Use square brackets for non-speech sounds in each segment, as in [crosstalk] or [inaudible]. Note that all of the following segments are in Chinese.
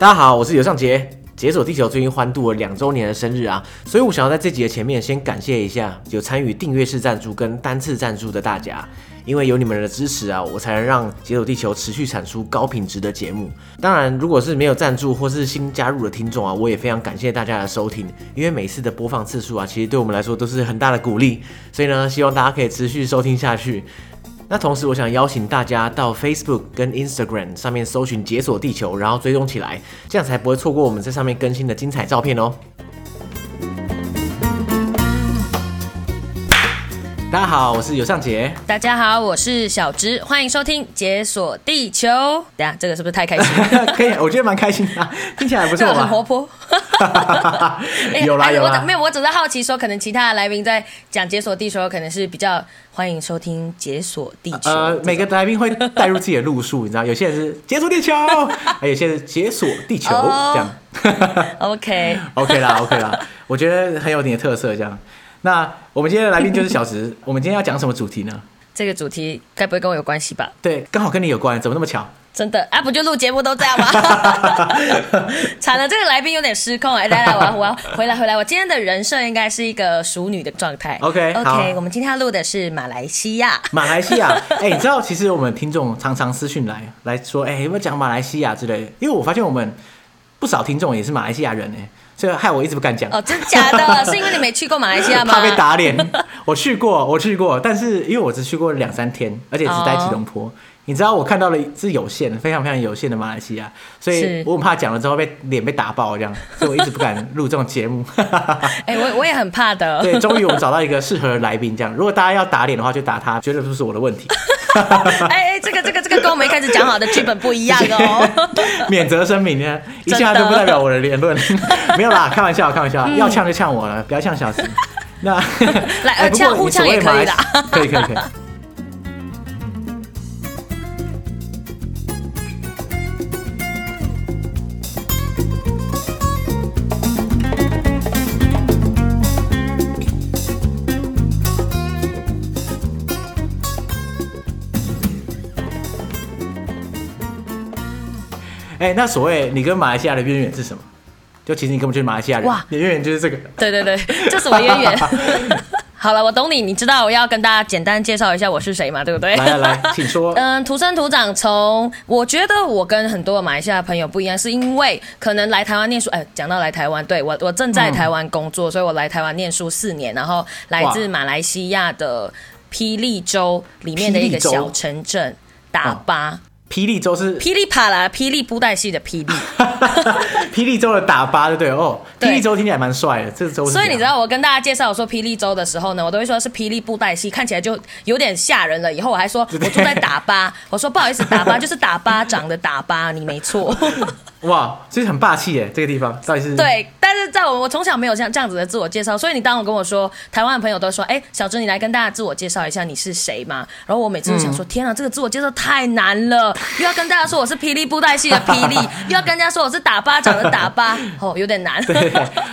大家好，我是刘尚杰。解锁地球最近欢度了两周年的生日啊，所以我想要在这集的前面先感谢一下有参与订阅式赞助跟单次赞助的大家，因为有你们的支持啊，我才能让解锁地球持续产出高品质的节目。当然，如果是没有赞助或是新加入的听众啊，我也非常感谢大家的收听，因为每次的播放次数啊，其实对我们来说都是很大的鼓励。所以呢，希望大家可以持续收听下去。那同时，我想邀请大家到 Facebook 跟 Instagram 上面搜寻“解锁地球”，然后追踪起来，这样才不会错过我们在上面更新的精彩照片哦。大家好，我是尤尚杰。大家好，我是小植，欢迎收听《解锁地球》。等下，这个是不是太开心？[laughs] 可以，我觉得蛮开心的，听起来不错吧？很活泼。有 [laughs] 啦有啦。没有，我只是好奇说，可能其他的来宾在讲《解锁地球》，可能是比较欢迎收听《解锁地球》。呃，每个来宾会带入自己的路数，你知道，有些人是解锁地球，[laughs] 还有些人解锁地球这样。OK OK 啦 OK 啦，我觉得很有你的特色这样。那我们今天的来宾就是小石，[laughs] 我们今天要讲什么主题呢？这个主题该不会跟我有关系吧？对，刚好跟你有关，怎么那么巧？真的啊，不就录节目都这样吗？[laughs] 惨了，这个来宾有点失控哎！来来，我要我要回来回来，我今天的人设应该是一个淑女的状态。OK OK，我们今天要录的是马来西亚。马来西亚，[laughs] 哎、欸，你知道其实我们听众常常私讯来来说，哎、欸，有没有讲马来西亚之类的？因为我发现我们不少听众也是马来西亚人哎。所以害我一直不敢讲哦，真假的？是因为你没去过马来西亚吗？怕被打脸。[laughs] 我去过，我去过，但是因为我只去过两三天，而且只待吉隆坡。哦、你知道我看到了是有限的，非常非常有限的马来西亚，所以我很怕讲了之后被脸被打爆这样，所以我一直不敢录这种节目。[laughs] 哎、欸，我我也很怕的。对，终于我们找到一个适合的来宾，这样如果大家要打脸的话，就打他，绝对不是我的问题。[laughs] 哎哎，这个这个这个跟 [laughs] 我们一开始讲好的剧本不一样哦。免责声明呢，一切都不代表我的言论，[laughs] 没有啦，开玩笑，开玩笑，嗯、要呛就呛我了，不要呛小石。那来，呃，[laughs] 呛互呛也可以的，可以可以可以。哎、欸，那所谓你跟马来西亚的渊源是什么？就其实你根本就是马来西亚人，哇，你的渊源就是这个。对对对，这什么渊源？[laughs] 好了，我懂你。你知道我要跟大家简单介绍一下我是谁嘛？对不对？来来来，请说。[laughs] 嗯，土生土长，从我觉得我跟很多马来西亚朋友不一样，是因为可能来台湾念书。哎，讲到来台湾，对我我正在台湾工作，嗯、所以我来台湾念书四年，然后来自马来西亚的霹雳州里面的一个小城镇打巴。霹雳州是霹雳啪啦，霹雳布袋戏的霹雳，[laughs] [laughs] 霹雳州的打巴对不对哦？霹雳州听起来蛮帅的，这个州。所以你知道我跟大家介绍我说霹雳州的时候呢，我都会说是霹雳布袋戏，看起来就有点吓人了。以后我还说我住在打巴，我说不好意思，打巴就是打巴掌的打巴，你没错。[laughs] 哇，其实很霸气耶，这个地方到底是？对，但是在我我从小没有像这样子的自我介绍，所以你当我跟我说台湾的朋友都说，哎，小朱你来跟大家自我介绍一下你是谁嘛？然后我每次都想说，嗯、天啊，这个自我介绍太难了，又要跟大家说我是霹雳布袋戏的霹雳，[laughs] 又要跟人家说我是打巴掌的打巴，哦，有点难。对，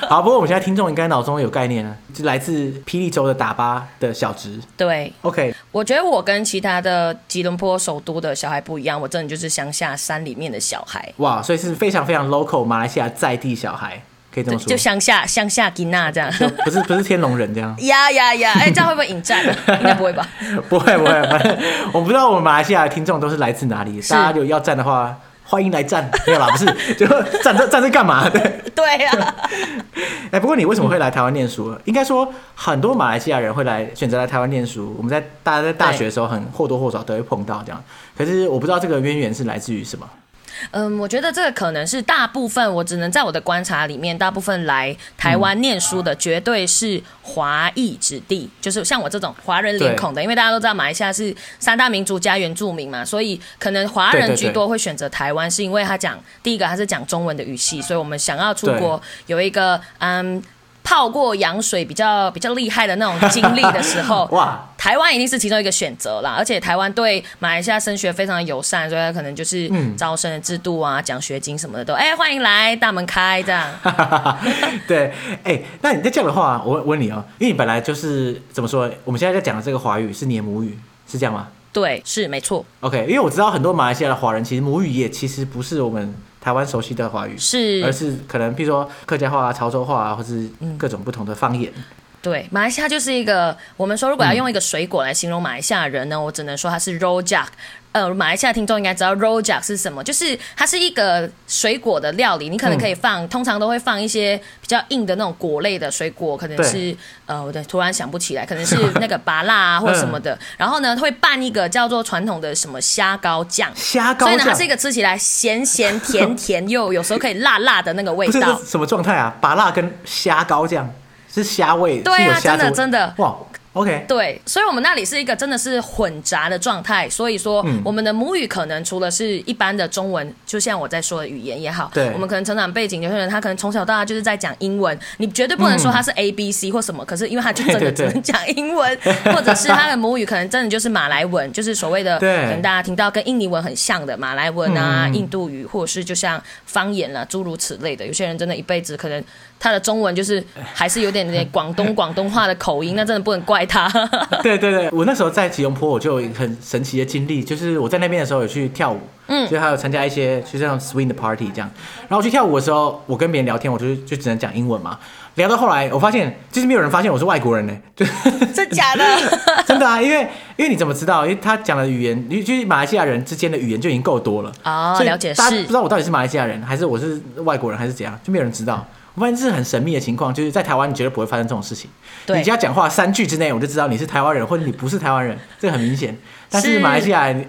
好，不过我们现在听众应该脑中有概念了，就来自霹雳州的打巴的小侄。对，OK，我觉得我跟其他的吉隆坡首都的小孩不一样，我真的就是乡下山里面的小孩。哇，所以是。非常非常 local，马来西亚在地小孩可以这么说，就乡下乡下吉娜这样，不是不是天龙人这样。[laughs] 呀呀呀！哎，这样会不会引战？[laughs] 应该不会吧？不会不会，我不知道我们马来西亚的听众都是来自哪里，大家有要战的话，欢迎来站，没有啦，不是，[laughs] 就站这站这干嘛？[laughs] 对对呀、啊。[laughs] 哎，不过你为什么会来台湾念书？嗯、应该说很多马来西亚人会来选择来台湾念书。我们在大家在大学的时候，很或多或少都会碰到这样。可是我不知道这个渊源是来自于什么。嗯，我觉得这个可能是大部分，我只能在我的观察里面，大部分来台湾念书的绝对是华裔子弟，就是像我这种华人脸孔的，因为大家都知道马来西亚是三大民族加原住民嘛，所以可能华人居多会选择台湾，是因为他讲第一个他是讲中文的语系，所以我们想要出国有一个嗯。泡过羊水比较比较厉害的那种经历的时候，[laughs] 哇，台湾一定是其中一个选择啦。而且台湾对马来西亚升学非常友善，所以他可能就是招生的制度啊、奖、嗯、学金什么的都，哎、欸，欢迎来，大门开这样。[laughs] 对，哎、欸，那你在这样的话，我问你哦、喔，因为你本来就是怎么说？我们现在在讲的这个华语是你的母语，是这样吗？对，是没错。OK，因为我知道很多马来西亚的华人其实母语也其实不是我们。台湾熟悉的华语，是，而是可能譬如说客家话啊、潮州话啊，或是各种不同的方言。嗯对，马来西亚就是一个，我们说如果要用一个水果来形容马来西亚人呢，嗯、我只能说它是 rojak。呃，马来西亚听众应该知道 rojak 是什么，就是它是一个水果的料理，你可能可以放，嗯、通常都会放一些比较硬的那种果类的水果，可能是呃，我突然想不起来，可能是 [laughs] 那个芭辣啊或什么的，嗯、然后呢会拌一个叫做传统的什么虾膏酱，虾膏酱，所以呢它是一个吃起来咸咸甜甜又有时候可以辣辣的那个味道。[laughs] 什么状态啊？芭辣跟虾膏酱。是虾味，对啊，真的真的。哇。OK，对，所以我们那里是一个真的是混杂的状态，所以说我们的母语可能除了是一般的中文，就像我在说的语言也好，对，我们可能成长背景有些人他可能从小到大就是在讲英文，你绝对不能说他是 A B C 或什么，可是因为他就真的只能讲英文，或者是他的母语可能真的就是马来文，就是所谓的可能大家听到跟印尼文很像的马来文啊、印度语，或者是就像方言啊诸如此类的，有些人真的一辈子可能他的中文就是还是有点点广东广东话的口音，那真的不能怪他。[laughs] 对对对，我那时候在吉隆坡，我就有一个很神奇的经历，就是我在那边的时候有去跳舞，嗯，所以还有参加一些就这样 swing 的 party 这样。然后我去跳舞的时候，我跟别人聊天，我就就只能讲英文嘛。聊到后来，我发现就是没有人发现我是外国人呢，就 [laughs] 真假的？[laughs] 真的啊，因为因为你怎么知道？因为他讲的语言，就是马来西亚人之间的语言就已经够多了哦，了解是大家不知道我到底是马来西亚人还是我是外国人还是怎样，就没有人知道。我发现这是很神秘的情况，就是在台湾你绝对不会发生这种事情。对你只要讲话三句之内，我就知道你是台湾人或者你不是台湾人，这个很明显。但是马来西亚，是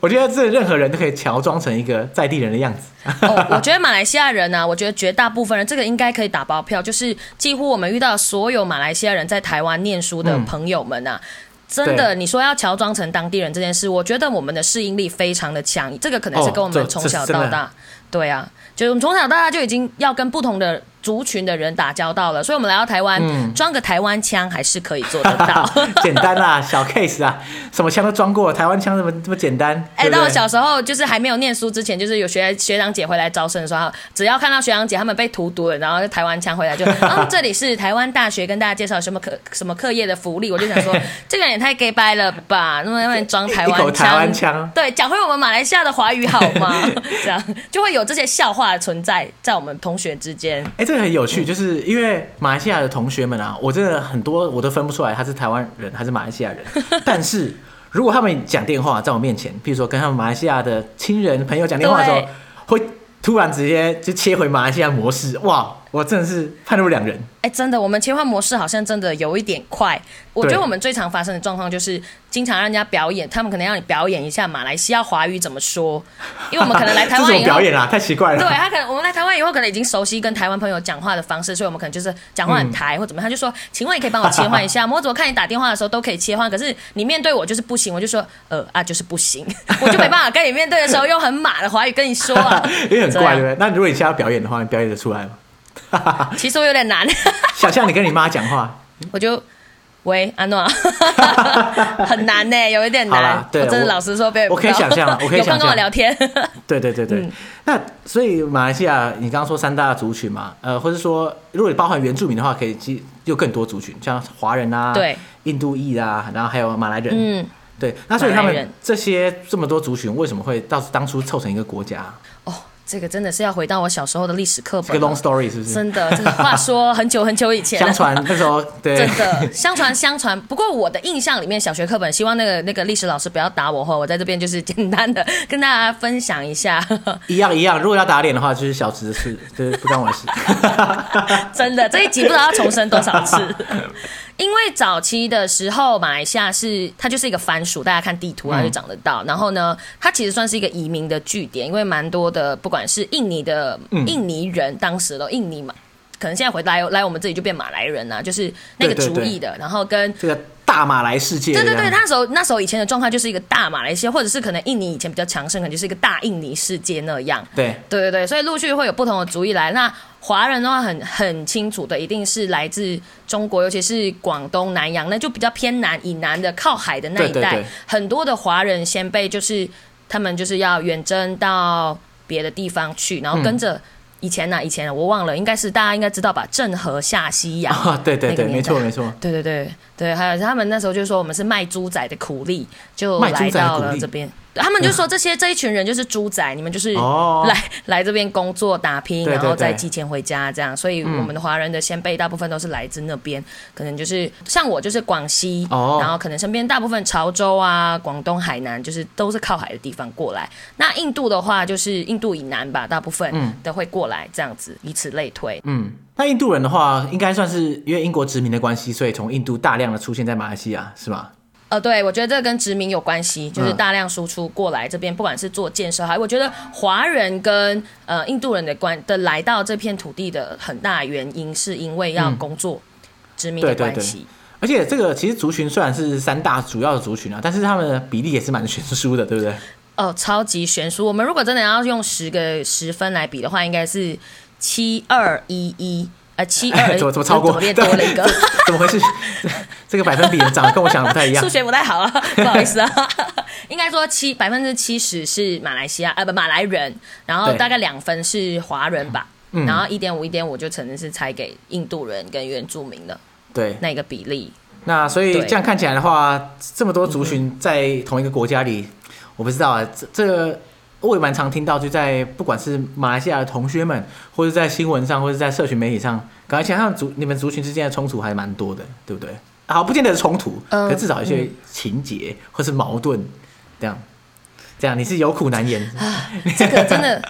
我觉得这任何人都可以乔装成一个在地人的样子。哦，我觉得马来西亚人呢、啊，我觉得绝大部分人这个应该可以打包票，就是几乎我们遇到所有马来西亚人在台湾念书的朋友们啊，嗯、真的，你说要乔装成当地人这件事，我觉得我们的适应力非常的强，这个可能是跟我们从小到大，哦、对啊，就是我们从小到大就已经要跟不同的。族群的人打交道了，所以我们来到台湾，装、嗯、个台湾腔还是可以做得到。[laughs] 简单啦，小 case 啊，什么枪都装过，台湾腔这么这么简单。哎、欸，到我小时候就是还没有念书之前，就是有学学长姐回来招生的时候，只要看到学长姐他们被荼毒了，然后台湾腔回来就，哦，[laughs] 这里是台湾大学，跟大家介绍什么课什么课业的福利，我就想说，这个人也太 gay 掰了吧，那么那么装台湾腔，台湾腔，对，讲回我们马来西亚的华语好吗？这样就会有这些笑话存在在我们同学之间。哎、欸，这个很有趣，就是。因为马来西亚的同学们啊，我真的很多我都分不出来他是台湾人还是马来西亚人。[laughs] 但是如果他们讲电话在我面前，譬如说跟他们马来西亚的亲人朋友讲电话的时候，会突然直接就切回马来西亚模式，哇！我真的是判若两人。哎，真的，我们切换模式好像真的有一点快。我觉得我们最常发生的状况就是，经常让人家表演，他们可能让你表演一下马来西亚华语怎么说，[laughs] 因为我们可能来台湾以后表演啊，太奇怪了。对，他可能我们来台湾以后可能已经熟悉跟台湾朋友讲话的方式，所以我们可能就是讲话很台、嗯、或怎么样，他就说，请问你可以帮我切换一下吗？我怎么看你打电话的时候都可以切换，可是你面对我就是不行，我就说呃啊就是不行，我就没办法跟你面对的时候用很马的华语跟你说啊，[laughs] 也很怪对不对？[laughs] 那如果你现在要表演的话，你表演得出来吗？[laughs] 其实我有点难，想象你跟你妈讲话，我就喂安诺，[laughs] 很难呢，有一点难。对，我真的老实说，我可以想象，我可以想象跟我聊天。[laughs] 对对对对，嗯、那所以马来西亚，你刚刚说三大族群嘛，呃，或者说如果你包含原住民的话，可以记有更多族群，像华人啊，对，印度裔啊，然后还有马来人，嗯，对。那所以他们这些这么多族群，为什么会到当初凑成一个国家？哦。这个真的是要回到我小时候的历史课本。这个 long story 是不是？真的，这个话说很久很久以前。相传那时候，对。真的，相传相传。不过我的印象里面，小学课本，希望那个那个历史老师不要打我哈。我在这边就是简单的跟大家分享一下。[laughs] 一样一样，如果要打脸的话，就是小池的事，就是不关我的事。[laughs] 真的，这一集不知道要重申多少次。[laughs] 因为早期的时候，马来西亚是它就是一个番薯，大家看地图它就找得到。嗯、然后呢，它其实算是一个移民的据点，因为蛮多的，不管是印尼的印尼人，嗯、当时的印尼嘛，可能现在回来来我们这里就变马来人啊，就是那个族裔的。然后跟这个大马来世界，对对对，那时候那时候以前的状态就是一个大马来西亚，或者是可能印尼以前比较强盛，可能就是一个大印尼世界那样。对对对对，所以陆续会有不同的族裔来那。华人的话很很清楚的，一定是来自中国，尤其是广东南洋，那就比较偏南以南的靠海的那一带，对对对，很多的华人先辈就是他们就是要远征到别的地方去，然后跟着以前呢、啊，以前我忘了，应该是大家应该知道吧？郑和下西洋，哦、对对对，没错没错，对对对对，还有他们那时候就说我们是卖猪仔的苦力，就来到了这边。他们就说这些这一群人就是猪仔，你们就是来、哦、来这边工作打拼，然后再寄钱回家这样。所以我们的华人的先辈大部分都是来自那边，嗯、可能就是像我就是广西，哦、然后可能身边大部分潮州啊、广东、海南，就是都是靠海的地方过来。那印度的话，就是印度以南吧，大部分都会过来这样子，以此类推。嗯，那印度人的话，应该算是因为英国殖民的关系，所以从印度大量的出现在马来西亚，是吗？呃，对，我觉得这个跟殖民有关系，就是大量输出过来这边，嗯、不管是做建设，还我觉得华人跟呃印度人的关的来到这片土地的很大原因，是因为要工作，殖民的关系。对对对。而且这个其实族群虽然是三大主要的族群啊，但是他们的比例也是蛮悬殊的，对不对？哦、呃，超级悬殊。我们如果真的要用十个十分来比的话，应该是七二一一。呃，七 [laughs] 二怎么怎么超过？怎么多了一个？怎么回事？[laughs] 这个百分比长得跟我想的不太一样。数学不太好了，不好意思啊。[laughs] 应该说七百分之七十是马来西亚，呃不马来人，然后大概两分是华人吧，嗯然后一点五一点五就可能是猜给印度人跟原住民的。对，那个比例。那所以这样看起来的话，对这么多族群在同一个国家里，嗯、我不知道啊，这这个。我也蛮常听到，就在不管是马来西亚的同学们，或者在新闻上，或者在社群媒体上，感觉像族你们族群之间的冲突还蛮多的，对不对？好，不见得是冲突，呃、可至少一些情节或是矛盾，这样，这样你是有苦难言。啊，这个真的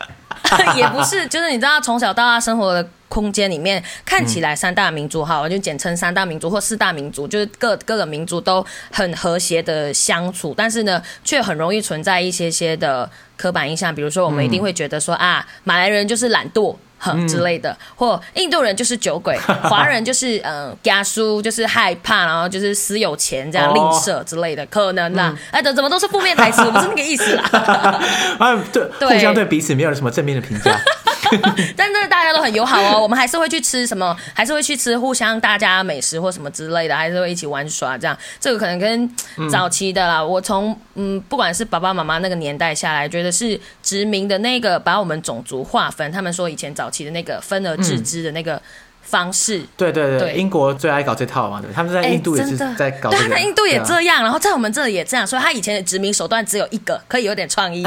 [laughs] 也不是，就是你知道从小到大生活的空间里面，看起来三大民族哈，我就简称三大民族或四大民族，就是各各个民族都很和谐的相处，但是呢，却很容易存在一些些的。刻板印象，比如说我们一定会觉得说、嗯、啊，马来人就是懒惰，哼之类的，嗯、或印度人就是酒鬼，[laughs] 华人就是嗯，家书就是害怕，然后就是私有钱这样吝啬之类的，哦、可能啦。嗯、哎，怎怎么都是负面台词，不是那个意思啦。啊，[laughs] 对，[laughs] 对互相对彼此没有什么正面的评价。[laughs] 但是大家都很友好哦，[laughs] 我们还是会去吃什么，还是会去吃互相大家美食或什么之类的，还是会一起玩耍这样。这个可能跟早期的啦，嗯、我从嗯，不管是爸爸妈妈那个年代下来，觉得是殖民的那个把我们种族划分，他们说以前早期的那个分而治之的那个。嗯方式，对对对，对英国最爱搞这套嘛，对，他们在印度也是在搞这个，对，他在印度也这样，啊、然后在我们这里也这样，所以他以前的殖民手段只有一个，可以有点创意。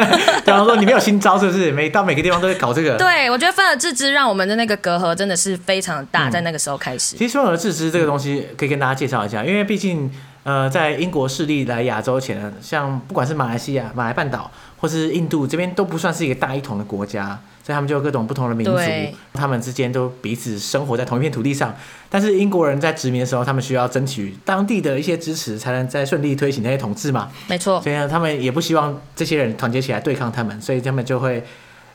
[laughs] 比方说你没有新招，是不是？每到每个地方都在搞这个。对，我觉得分而治之让我们的那个隔阂真的是非常大，嗯、在那个时候开始。其实分而治之这个东西可以跟大家介绍一下，因为毕竟呃，在英国势力来亚洲前，像不管是马来西亚、马来半岛或是印度这边，都不算是一个大一统的国家。所以他们就有各种不同的民族，他们之间都彼此生活在同一片土地上。但是英国人在殖民的时候，他们需要争取当地的一些支持，才能再顺利推行那些统治嘛。没错。所以呢，他们也不希望这些人团结起来对抗他们，所以他们就会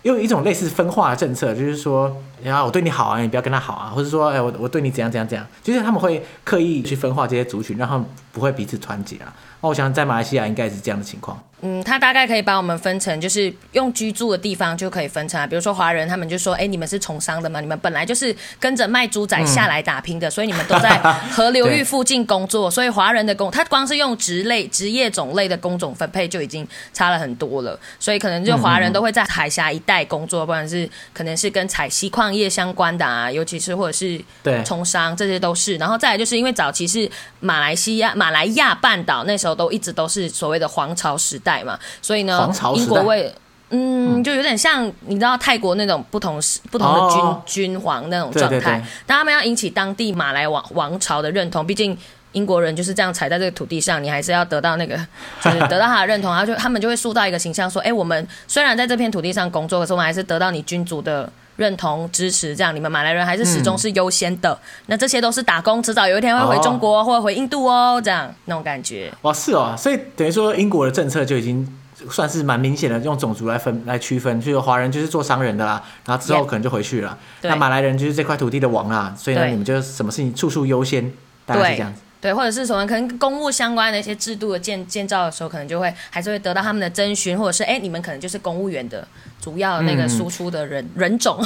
用一种类似分化的政策，就是说，然后我对你好啊，你不要跟他好啊，或者说，哎，我我对你怎样怎样怎样，就是他们会刻意去分化这些族群，让他们不会彼此团结啊。那我想在马来西亚应该也是这样的情况。嗯，他大概可以把我们分成，就是用居住的地方就可以分成啊。比如说华人，他们就说，哎、欸，你们是从商的嘛，你们本来就是跟着卖猪仔下来打拼的，嗯、所以你们都在河流域附近工作。[laughs] 所以华人的工，他光是用职类、职业种类的工种分配就已经差了很多了。所以可能就华人都会在海峡一带工作，不管是可能是跟采锡矿业相关的啊，尤其是或者是从商，这些都是。然后再来就是因为早期是马来西亚、马来亚半岛那时候都一直都是所谓的皇朝时代。嘛，所以呢，英国为嗯，就有点像你知道泰国那种不同不同的君、哦、君皇那种状态，对对。对，但他们要引起当地马来王王朝的认同，毕竟英国人就是这样踩在这个土地上，你还是要得到那个，[laughs] 就是得到他的认同，然后就他们就会塑造一个形象，说，哎、欸，我们虽然在这片土地上工作，可是我们还是得到你君主的认同支持，这样你们马来人还是始终是优先的。嗯、那这些都是打工，迟早有一天会回中国、哦、或者回印度哦，这样那种感觉。哇，是哦，所以等于说英国的政策就已经。算是蛮明显的，用种族来分来区分，就是华人就是做商人的啦，然后之后可能就回去了。那马来人就是这块土地的王啦，所以呢，你们就什么事情处处优先，大概是这样子。对，或者是什么可能公务相关的一些制度的建建造的时候，可能就会还是会得到他们的征询，或者是哎，你们可能就是公务员的主要那个输出的人、嗯、人种。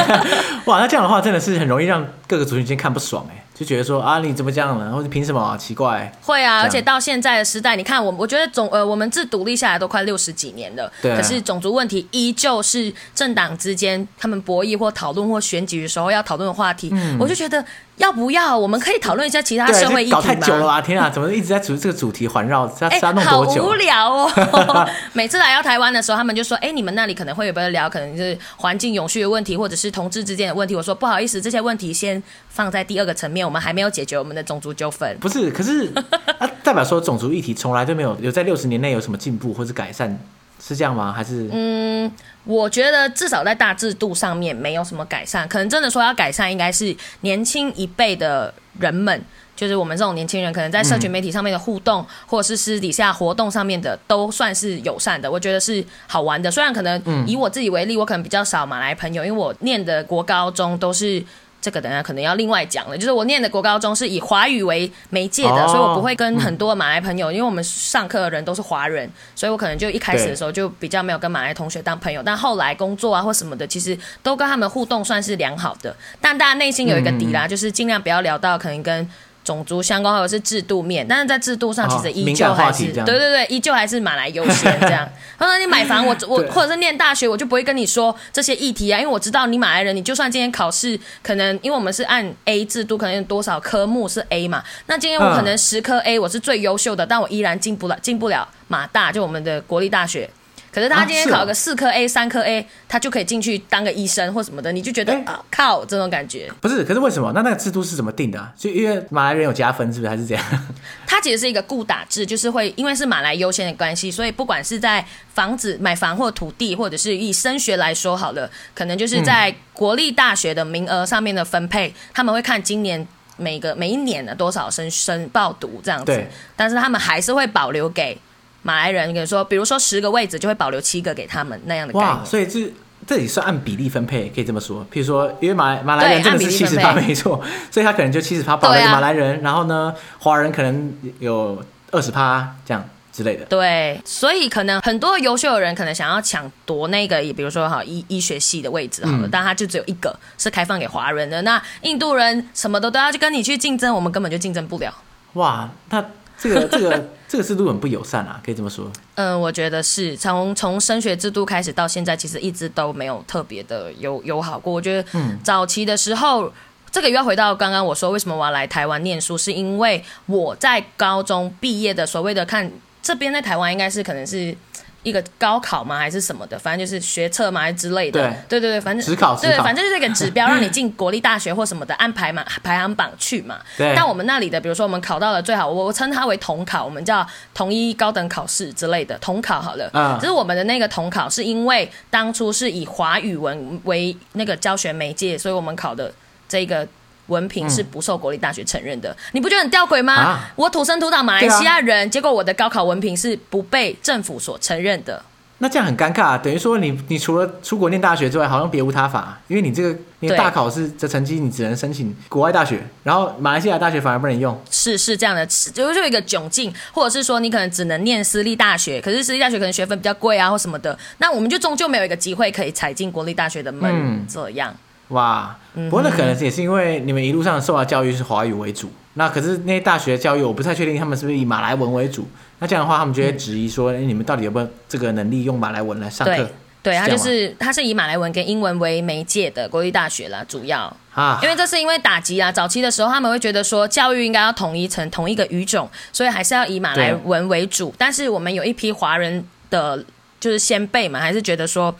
[laughs] 哇，那这样的话真的是很容易让各个族群间看不爽哎。就觉得说啊，你怎么这样呢？或者凭什么啊？奇怪。会啊，而且到现在的时代，你看我，我觉得总呃，我们自独立下来都快六十几年了，对啊。可是种族问题依旧是政党之间他们博弈或讨论或选举的时候要讨论的话题。嗯，我就觉得。要不要？我们可以讨论一下其他社会议题？搞太久了吧！天啊，怎么一直在主这个主题环绕？要要 [laughs] 弄多久？好无聊哦！[laughs] 每次来到台湾的时候，他们就说：“哎，你们那里可能会有没有聊？可能是环境永续的问题，或者是同志之间的问题。”我说：“不好意思，这些问题先放在第二个层面，我们还没有解决我们的种族纠纷。”不是，可是啊，代表说种族议题从来都没有有在六十年内有什么进步或是改善。是这样吗？还是嗯，我觉得至少在大制度上面没有什么改善。可能真的说要改善，应该是年轻一辈的人们，就是我们这种年轻人，可能在社群媒体上面的互动，嗯、或者是私底下活动上面的，都算是友善的。我觉得是好玩的。虽然可能以我自己为例，我可能比较少马来朋友，因为我念的国高中都是。这个等下可能要另外讲了，就是我念的国高中是以华语为媒介的，哦、所以我不会跟很多马来朋友，嗯、因为我们上课的人都是华人，所以我可能就一开始的时候就比较没有跟马来同学当朋友，但后来工作啊或什么的，其实都跟他们互动算是良好的，但大家内心有一个底啦，嗯、就是尽量不要聊到可能跟。种族相关或者是制度面，但是在制度上其实依旧还是、哦、对对对，依旧还是马来优先这样。[laughs] 他说你买房，我我或者是念大学，我就不会跟你说这些议题啊，因为我知道你马来人，你就算今天考试可能因为我们是按 A 制度，可能有多少科目是 A 嘛，那今天我可能十科 A 我是最优秀的，但我依然进不了进不了马大，就我们的国立大学。可是他今天考个四科 A、三科 A，他就可以进去当个医生或什么的，你就觉得啊靠这种感觉。不是，可是为什么？那那个制度是怎么定的？就因为马来人有加分，是不是还是这样？[laughs] 它其实是一个固打制，就是会因为是马来优先的关系，所以不管是在房子买房或土地，或者是以升学来说好了，可能就是在国立大学的名额上面的分配，他们会看今年每个每一年的多少生生报读这样子，但是他们还是会保留给。马来人跟你说，比如说十个位置就会保留七个给他们那样的概念。哇，所以这这里是按比例分配，可以这么说。譬如说，因为马马来人真的是七十趴没错，[laughs] 所以他可能就七十趴保留给马来人，啊、然后呢，华人可能有二十趴这样之类的。对，所以可能很多优秀的人可能想要抢夺那个，也比如说哈医医学系的位置好了，嗯、但他就只有一个是开放给华人的。那印度人什么的都要去跟你去竞争，我们根本就竞争不了。哇，那。这个这个 [laughs] 这个制度很不友善啊，可以这么说。嗯，我觉得是从从升学制度开始到现在，其实一直都没有特别的友友好过。我觉得，嗯，早期的时候，嗯、这个又要回到刚刚我说为什么我要来台湾念书，是因为我在高中毕业的所谓的看这边在台湾应该是可能是。一个高考吗？还是什么的？反正就是学测嘛，还之类的。对对对，反正对，反正就是一个指标，让你进国立大学或什么的，安排嘛排行榜去嘛。[laughs] 对。但我们那里的，比如说我们考到了最好，我称它为统考，我们叫统一高等考试之类的统考好了。嗯。就是我们的那个统考，是因为当初是以华语文为那个教学媒介，所以我们考的这个。文凭是不受国立大学承认的，嗯、你不觉得很吊诡吗？啊、我土生土长马来西亚人，啊、结果我的高考文凭是不被政府所承认的。那这样很尴尬，啊，等于说你你除了出国念大学之外，好像别无他法，因为你这个你的大考试的成绩，你只能申请国外大学，然后马来西亚大学反而不能用。是是这样的，就就一个窘境，或者是说你可能只能念私立大学，可是私立大学可能学分比较贵啊，或什么的，那我们就终究没有一个机会可以踩进国立大学的门，嗯、这样。哇，不过那可能也是因为你们一路上受到教育是华语为主，那可是那些大学教育我不太确定他们是不是以马来文为主，那这样的话他们就会质疑说，哎、嗯，你们到底有没有这个能力用马来文来上课？对，对，他就是他是以马来文跟英文为媒介的国立大学啦，主要。啊，因为这是因为打击啊，早期的时候他们会觉得说教育应该要统一成同一个语种，所以还是要以马来文为主，但是我们有一批华人的就是先辈嘛，还是觉得说。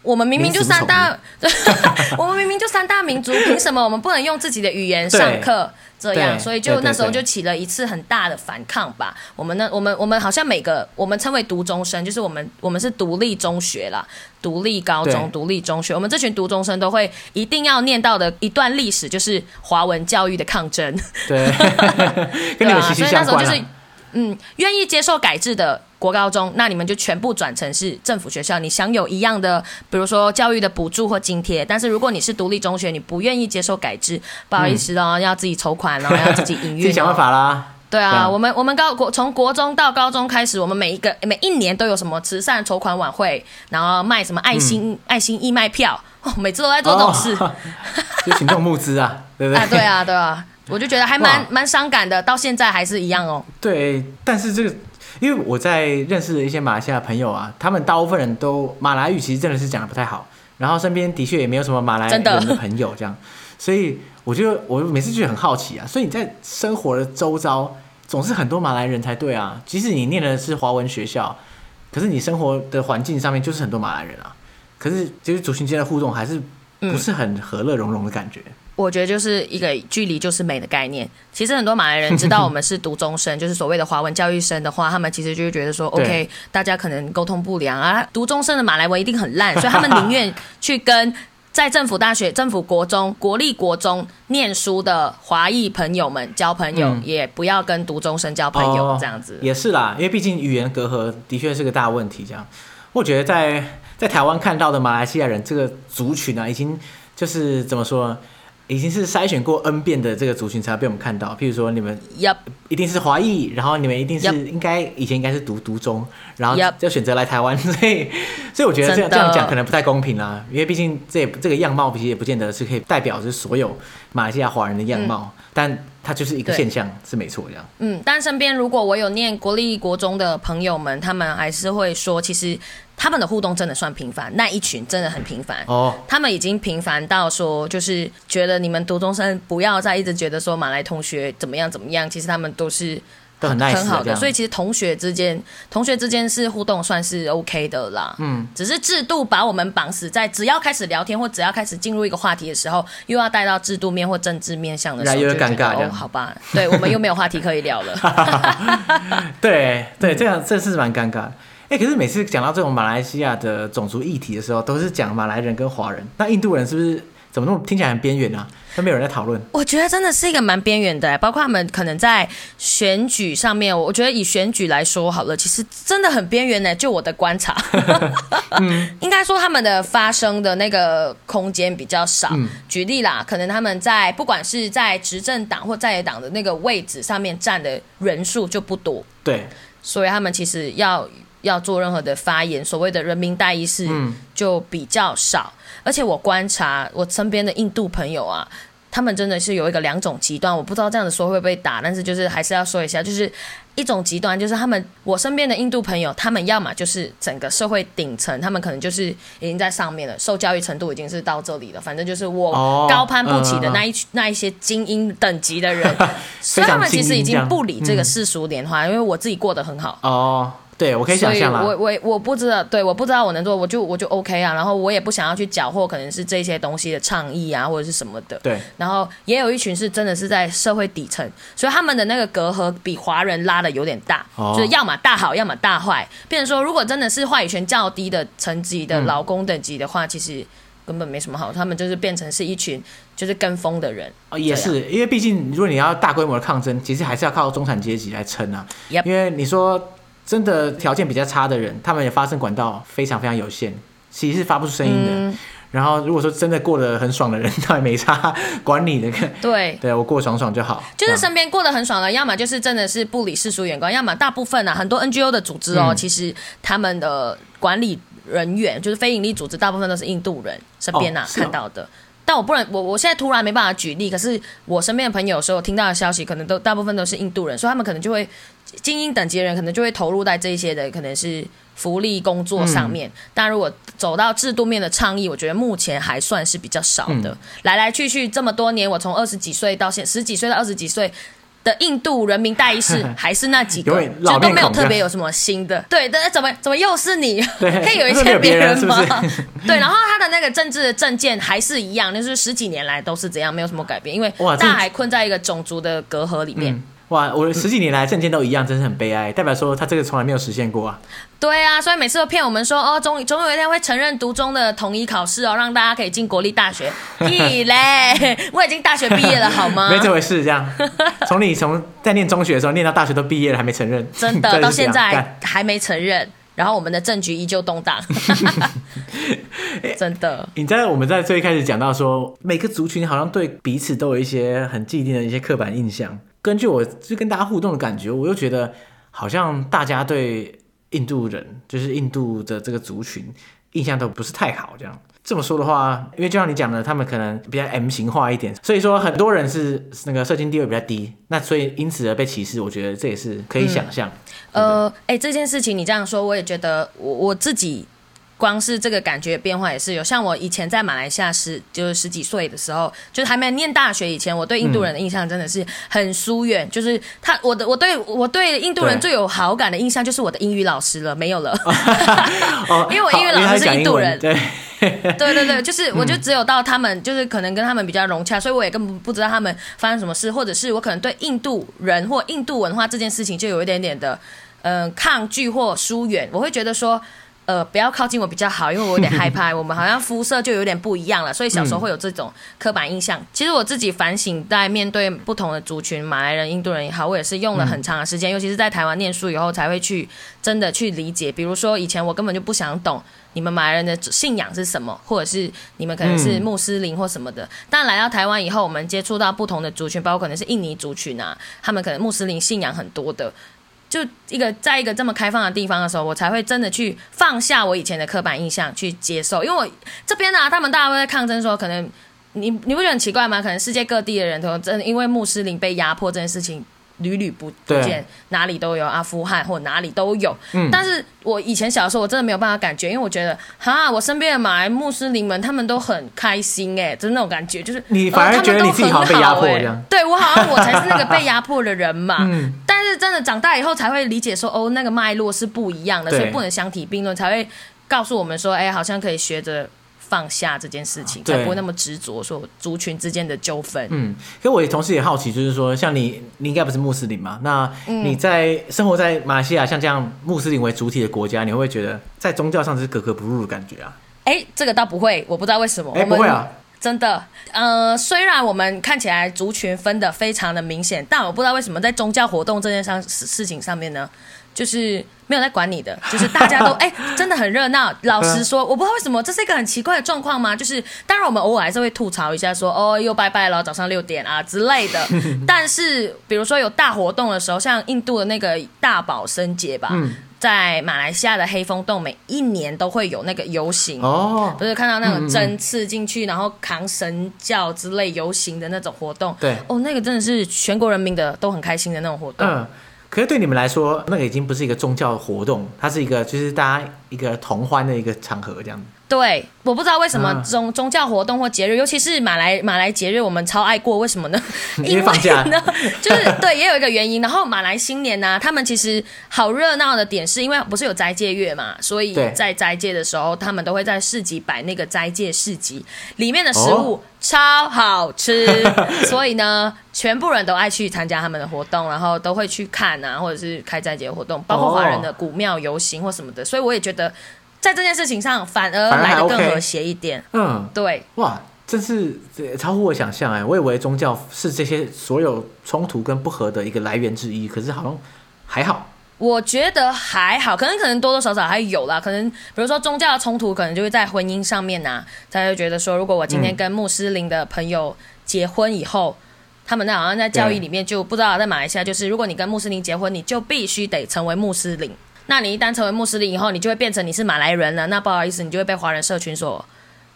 [laughs] 我们明明就三大，我们明明就三大民族，凭什么我们不能用自己的语言上课？这样，所以就那时候就起了一次很大的反抗吧。我们那，我们我们好像每个我们称为独中生，就是我们我们是独立中学啦，独立高中、独立中学。我们这群独中生都会一定要念到的一段历史，就是华文教育的抗争。对，[laughs] 跟你们息息相关啊。嗯，愿意接受改制的国高中，那你们就全部转成是政府学校，你享有一样的，比如说教育的补助或津贴。但是如果你是独立中学，你不愿意接受改制，不好意思哦，嗯、要自己筹款，然后要自己营运、哦，自己想办法啦。对啊，我们我们高国从国中到高中开始，我们每一个每一年都有什么慈善筹款晚会，然后卖什么爱心、嗯、爱心义卖票，哦，每次都在做这种事，哦、[laughs] 就行动募资啊，对不对？啊，对啊，对啊。我就觉得还蛮蛮伤感的，到现在还是一样哦。对，但是这个，因为我在认识的一些马来西亚朋友啊，他们大部分人都马来语其实真的是讲的不太好，然后身边的确也没有什么马来人的朋友这样，所以我觉得我每次就很好奇啊，所以你在生活的周遭总是很多马来人才对啊，即使你念的是华文学校，可是你生活的环境上面就是很多马来人啊，可是就是族群间的互动还是不是很和乐融融的感觉。嗯我觉得就是一个距离就是美的概念。其实很多马来人知道我们是独中生，[laughs] 就是所谓的华文教育生的话，他们其实就会觉得说，OK，大家可能沟通不良啊，独中生的马来文一定很烂，所以他们宁愿去跟在政府大学、政府国中、国立国中念书的华裔朋友们交朋友，嗯、也不要跟独中生交朋友这样子。也是啦，因为毕竟语言隔阂的确是个大问题。这样，我觉得在在台湾看到的马来西亚人这个族群啊，已经就是怎么说？已经是筛选过 N 遍的这个族群才被我们看到，譬如说你们一定是华裔，然后你们一定是应该以前应该是读读中，然后就选择来台湾，所以 [laughs] 所以我觉得这样这样讲可能不太公平啦，因为毕竟这这个样貌其实也不见得是可以代表是所有马来西亚华人的样貌，嗯、但它就是一个现象是没错这样。嗯，但身边如果我有念国立国中的朋友们，他们还是会说，其实。他们的互动真的算频繁，那一群真的很频繁。哦，他们已经频繁到说，就是觉得你们独中生不要再一直觉得说马来同学怎么样怎么样，其实他们都是都很 nice 很好的。所以其实同学之间，同学之间是互动算是 OK 的啦。嗯，只是制度把我们绑死在，只要开始聊天或只要开始进入一个话题的时候，又要带到制度面或政治面向的时候，有点尴尬。哦，好吧，对我们又没有话题可以聊了。[laughs] 对对，这样这是蛮尴尬。哎、可是每次讲到这种马来西亚的种族议题的时候，都是讲马来人跟华人。那印度人是不是怎么那么听起来很边缘啊？都没有人在讨论。我觉得真的是一个蛮边缘的，包括他们可能在选举上面。我觉得以选举来说好了，其实真的很边缘呢。就我的观察，嗯、[laughs] 应该说他们的发声的那个空间比较少。嗯、举例啦，可能他们在不管是在执政党或在野党的那个位置上面占的人数就不多。对，所以他们其实要。要做任何的发言，所谓的人民代议事就比较少。嗯、而且我观察我身边的印度朋友啊，他们真的是有一个两种极端。我不知道这样子说会不会打，但是就是还是要说一下，就是一种极端，就是他们我身边的印度朋友，他们要么就是整个社会顶层，他们可能就是已经在上面了，受教育程度已经是到这里了，反正就是我高攀不起的那一、哦嗯、那一些精英等级的人，[laughs] 所以他们其实已经不理这个世俗年华，嗯、因为我自己过得很好哦。对，我可以想象啦。我我我不知道，对，我不知道我能做，我就我就 OK 啊。然后我也不想要去缴获，可能是这些东西的倡议啊，或者是什么的。对。然后也有一群是真的是在社会底层，所以他们的那个隔阂比华人拉的有点大，哦、就是要么大好，要么大坏。变成说，如果真的是话语权较低的层级的劳工等级的话，嗯、其实根本没什么好。他们就是变成是一群就是跟风的人。哦，也是，因为毕竟如果你要大规模的抗争，其实还是要靠中产阶级来撑啊。因为你说。真的条件比较差的人，他们也发声管道非常非常有限，其实是发不出声音的。嗯、然后如果说真的过得很爽的人，倒也没差，管你的。对，[laughs] 对我过爽爽就好。就是身边过得很爽的，要么就是真的是不理世俗眼光，要么大部分啊，很多 NGO 的组织哦，嗯、其实他们的管理人员就是非营利组织，大部分都是印度人身边啊、哦、看到的。但我不能，我我现在突然没办法举例。可是我身边的朋友有时候听到的消息，可能都大部分都是印度人，所以他们可能就会精英等级的人，可能就会投入在这一些的可能是福利工作上面。嗯、但如果走到制度面的倡议，我觉得目前还算是比较少的。嗯、来来去去这么多年，我从二十几岁到现十几岁到二十几岁。的印度人民代议士还是那几个，就都没有特别有什么新的。对，但怎么怎么又是你？[laughs] 可以有一些别人吗？[laughs] 是是 [laughs] 对，然后他的那个政治的政见还是一样，就是十几年来都是这样，没有什么改变，因为大家还困在一个种族的隔阂里面。哇，我十几年来证件都一样，真是很悲哀，代表说他这个从来没有实现过啊。对啊，所以每次都骗我们说哦，总总有一天会承认独中的统一考试哦，让大家可以进国立大学。[laughs] 屁嘞，[laughs] 我已经大学毕业了，好吗？没这回事，这样。从你从在念中学的时候念到大学都毕业了，还没承认，真的 [laughs] 到现在还没承认。然后我们的政局依旧动荡，真的。你在我们在最开始讲到说，每个族群好像对彼此都有一些很既定的一些刻板印象。根据我就跟大家互动的感觉，我又觉得好像大家对印度人，就是印度的这个族群印象都不是太好。这样，这么说的话，因为就像你讲的，他们可能比较 M 型化一点，所以说很多人是那个社经地位比较低，那所以因此而被歧视，我觉得这也是可以想象。呃，哎，这件事情你这样说，我也觉得我我自己。光是这个感觉变化也是有，像我以前在马来西亚十就是十几岁的时候，就是还没念大学以前，我对印度人的印象真的是很疏远。嗯、就是他，我的我对我对印度人最有好感的印象就是我的英语老师了，没有了。哦、[laughs] 因为我英语老师是印度人。对对对对，就是我就只有到他们，就是可能跟他们比较融洽，所以我也根本不知道他们发生什么事，或者是我可能对印度人或印度文化这件事情就有一点点的嗯、呃、抗拒或疏远，我会觉得说。呃，不要靠近我比较好，因为我有点害怕。[laughs] 我们好像肤色就有点不一样了，所以小时候会有这种刻板印象。嗯、其实我自己反省，在面对不同的族群，马来人、印度人也好，我也是用了很长的时间，嗯、尤其是在台湾念书以后，才会去真的去理解。比如说，以前我根本就不想懂你们马来人的信仰是什么，或者是你们可能是穆斯林或什么的。嗯、但来到台湾以后，我们接触到不同的族群，包括可能是印尼族群啊，他们可能穆斯林信仰很多的。就一个在一个这么开放的地方的时候，我才会真的去放下我以前的刻板印象去接受。因为我这边呢、啊，他们大家会在抗争说，可能你你不觉得很奇怪吗？可能世界各地的人都真的因为穆斯林被压迫这件事情。屡屡不不见，哪里都有阿富汗或哪里都有。嗯，但是我以前小的时候，我真的没有办法感觉，因为我觉得哈，我身边的马来穆斯林们，他们都很开心哎，就是那种感觉，就是你反而觉得你自己好像被压迫一样。对，我好像我才是那个被压迫的人嘛。[laughs] 嗯，但是真的长大以后才会理解说，哦，那个脉络是不一样的，所以不能相提并论，才会告诉我们说，哎，好像可以学着。放下这件事情，才不会那么执着说族群之间的纠纷。嗯，可我也同时也好奇，就是说，像你，你应该不是穆斯林嘛？那你在生活在马来西亚，像这样穆斯林为主体的国家，你会不会觉得在宗教上是格格不入的感觉啊？哎、欸，这个倒不会，我不知道为什么。哎、欸，不会啊，真的。呃，虽然我们看起来族群分得非常的明显，但我不知道为什么在宗教活动这件上事情上面呢，就是。没有在管你的，[laughs] 就是大家都哎、欸，真的很热闹。老实说，我不知道为什么，这是一个很奇怪的状况吗？就是当然，我们偶尔还是会吐槽一下说，说哦，又拜拜了，早上六点啊之类的。[laughs] 但是，比如说有大活动的时候，像印度的那个大保生节吧，嗯、在马来西亚的黑风洞，每一年都会有那个游行哦，不是看到那种针刺进去，然后扛神教之类游行的那种活动。对，哦，那个真的是全国人民的都很开心的那种活动。嗯可是对你们来说，那个已经不是一个宗教活动，它是一个就是大家一个同欢的一个场合，这样子。对，我不知道为什么宗、啊、宗教活动或节日，尤其是马来马来节日，我们超爱过，为什么呢？[laughs] 因为放假呢，[laughs] 就是对，也有一个原因。然后马来新年呢、啊，他们其实好热闹的点是因为不是有斋戒月嘛，所以在斋戒的时候，他们都会在市集摆那个斋戒市集，里面的食物超好吃，哦、[laughs] 所以呢，全部人都爱去参加他们的活动，然后都会去看啊，或者是开斋节活动，包括华人的古庙游行或什么的，所以我也觉得。在这件事情上，反而来得更和谐一点。OK、嗯，对，哇，真是超乎我想象哎！我以为宗教是这些所有冲突跟不和的一个来源之一，可是好像还好。我觉得还好，可能可能多多少少还有啦。可能比如说宗教的冲突，可能就会在婚姻上面呐、啊。大家会觉得说，如果我今天跟穆斯林的朋友结婚以后，嗯、他们那好像在教育里面就不知道，在马来西亚就是，如果你跟穆斯林结婚，你就必须得成为穆斯林。那你一旦成为穆斯林以后，你就会变成你是马来人了。那不好意思，你就会被华人社群所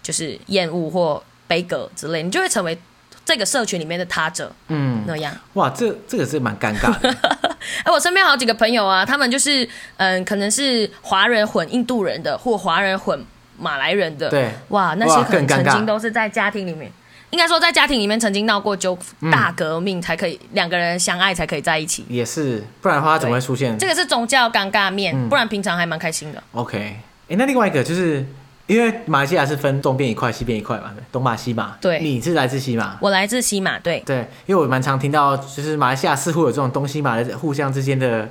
就是厌恶或悲格之类，你就会成为这个社群里面的他者。嗯，那样。哇，这这个是蛮尴尬的。[laughs] 哎，我身边好几个朋友啊，他们就是嗯，可能是华人混印度人的，或华人混马来人的。对。哇，那些可能曾经都是在家庭里面。应该说，在家庭里面曾经闹过纠大革命，才可以两、嗯、个人相爱才可以在一起。也是，不然的话怎么会出现？这个是宗教尴尬面，嗯、不然平常还蛮开心的。OK，哎、欸，那另外一个就是因为马来西亚是分东边一块、西边一块嘛，东马西马。对，你是来自西马，我来自西马。对对，因为我蛮常听到，就是马来西亚似乎有这种东西马的互相之间的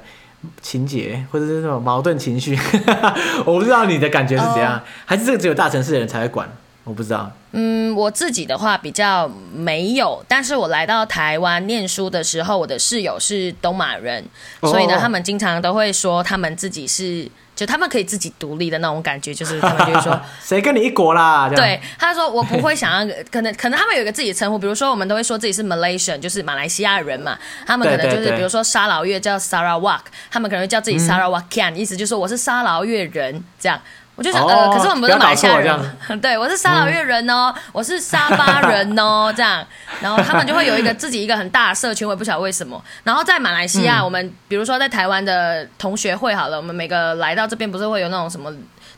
情节，或者是这种矛盾情绪。[laughs] 我不知道你的感觉是怎样，oh. 还是这个只有大城市的人才会管？我不知道。嗯，我自己的话比较没有，但是我来到台湾念书的时候，我的室友是东马人，哦、所以呢，他们经常都会说他们自己是，就他们可以自己独立的那种感觉，就是他们就会说 [laughs] 谁跟你一国啦？对，他说我不会想要，可能可能他们有一个自己的称呼，比如说我们都会说自己是 Malaysian，就是马来西亚人嘛，他们可能就是比如说沙劳越叫 Sarawak，他们可能会叫自己 Sarawakian，、嗯、意思就是说我是沙劳越人这样。我就想，呃，可是我们不是马来西亚人，哦、[laughs] 对，我是沙劳越人哦，嗯、我是沙巴人哦，这样，然后他们就会有一个自己一个很大的社群，我也不晓得为什么。然后在马来西亚，嗯、我们比如说在台湾的同学会好了，我们每个来到这边不是会有那种什么。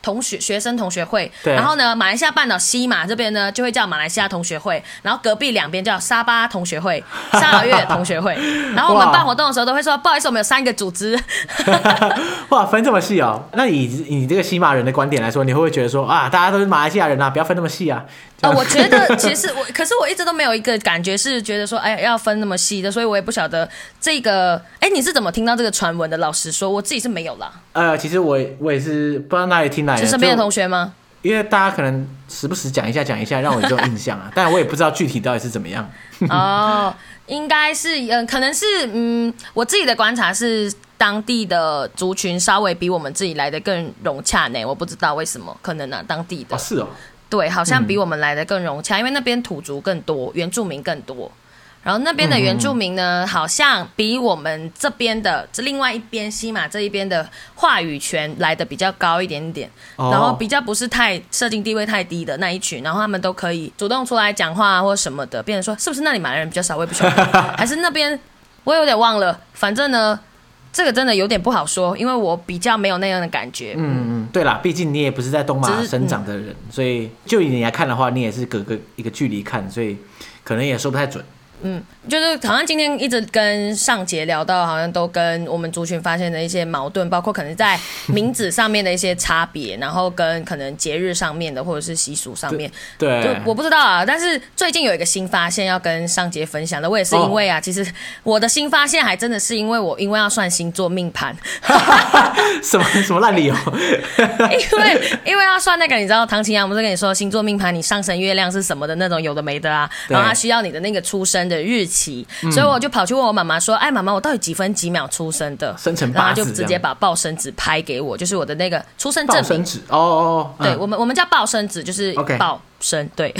同学学生同学会，然后呢，马来西亚半岛西马这边呢就会叫马来西亚同学会，然后隔壁两边叫沙巴同学会、[laughs] 沙老越同学会。然后我们办活动的时候都会说，不好意思，我们有三个组织。[laughs] 哇，分这么细哦？那以你这个西马人的观点来说，你会不会觉得说啊，大家都是马来西亚人啊，不要分那么细啊？呃，我觉得其实我，可是我一直都没有一个感觉是觉得说，哎，要分那么细的，所以我也不晓得这个，哎，你是怎么听到这个传闻的？老实说，我自己是没有啦。呃，其实我我也是不知道哪里听来的，是身边的同学吗？因为大家可能时不时讲一下讲一下，让我有这种印象啊，但我也不知道具体到底是怎么样。[laughs] 哦，应该是，嗯、呃，可能是，嗯，我自己的观察是，当地的族群稍微比我们自己来的更融洽呢，我不知道为什么，可能呢、啊，当地的。哦，是哦。对，好像比我们来的更融洽，嗯、因为那边土族更多，原住民更多。然后那边的原住民呢，嗯、好像比我们这边的这另外一边西马这一边的话语权来的比较高一点点，哦、然后比较不是太社经地位太低的那一群，然后他们都可以主动出来讲话或什么的。变成说，是不是那里马来人比较少？我也不晓得，[laughs] 还是那边我有点忘了。反正呢。这个真的有点不好说，因为我比较没有那样的感觉。嗯嗯，对啦，毕竟你也不是在东马生长的人，嗯、所以就以你来看的话，你也是隔个一个距离看，所以可能也说不太准。嗯，就是好像今天一直跟尚杰聊到，好像都跟我们族群发现的一些矛盾，包括可能在名字上面的一些差别，然后跟可能节日上面的或者是习俗上面。对，就我不知道啊。但是最近有一个新发现要跟尚杰分享的，我也是因为啊，哦、其实我的新发现还真的是因为我因为要算星座命盘。[laughs] 什么 [laughs] 什么烂理由？因为因为要算那个，你知道唐青阳不是跟你说星座命盘，你上升月亮是什么的那种有的没的啊，然后他需要你的那个出生。的日期，嗯、所以我就跑去问我妈妈说：“哎，妈妈，我到底几分几秒出生的？”生辰八字，然后就直接把报生纸拍给我，就是我的那个出生证明。报生纸哦哦，嗯、对我们我们叫报生纸，就是报生.对。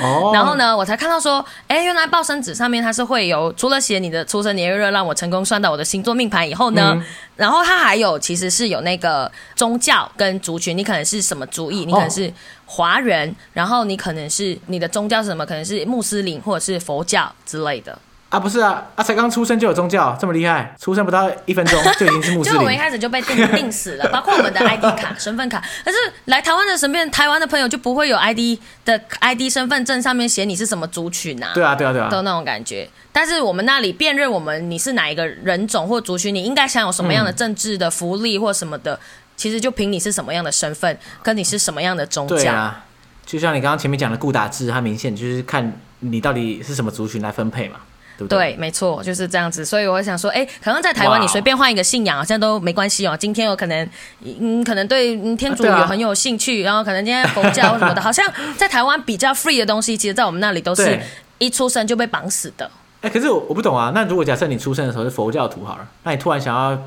哦，[laughs] 然后呢，我才看到说，哎，原来报生纸上面它是会有除了写你的出生年月日，让我成功算到我的星座命盘以后呢，嗯、然后它还有其实是有那个宗教跟族群，你可能是什么族裔，你可能是。华人，然后你可能是你的宗教是什么？可能是穆斯林或者是佛教之类的啊？不是啊，啊才刚出生就有宗教，这么厉害？出生不到一分钟就已经是穆斯林？就我们一开始就被定定死了，包括我们的 [laughs] ID 卡、身份卡。可是来台湾的身边，台湾的朋友就不会有 ID 的 ID 身份证上面写你是什么族群啊？对啊，对啊，对啊，都那种感觉。但是我们那里辨认我们你是哪一个人种或族群，你应该享有什么样的政治的福利或什么的。嗯其实就凭你是什么样的身份，跟你是什么样的宗教。对啊，就像你刚刚前面讲的顾打制，它明显就是看你到底是什么族群来分配嘛，对不对？对，没错，就是这样子。所以我想说，哎，可能在台湾你随便换一个信仰，好像都没关系哦。今天我可能，嗯，可能对天主有很有兴趣，啊啊、然后可能今天佛教或什么的，好像在台湾比较 free 的东西，其实，在我们那里都是一出生就被绑死的。哎，可是我我不懂啊。那如果假设你出生的时候是佛教徒好了，那你突然想要。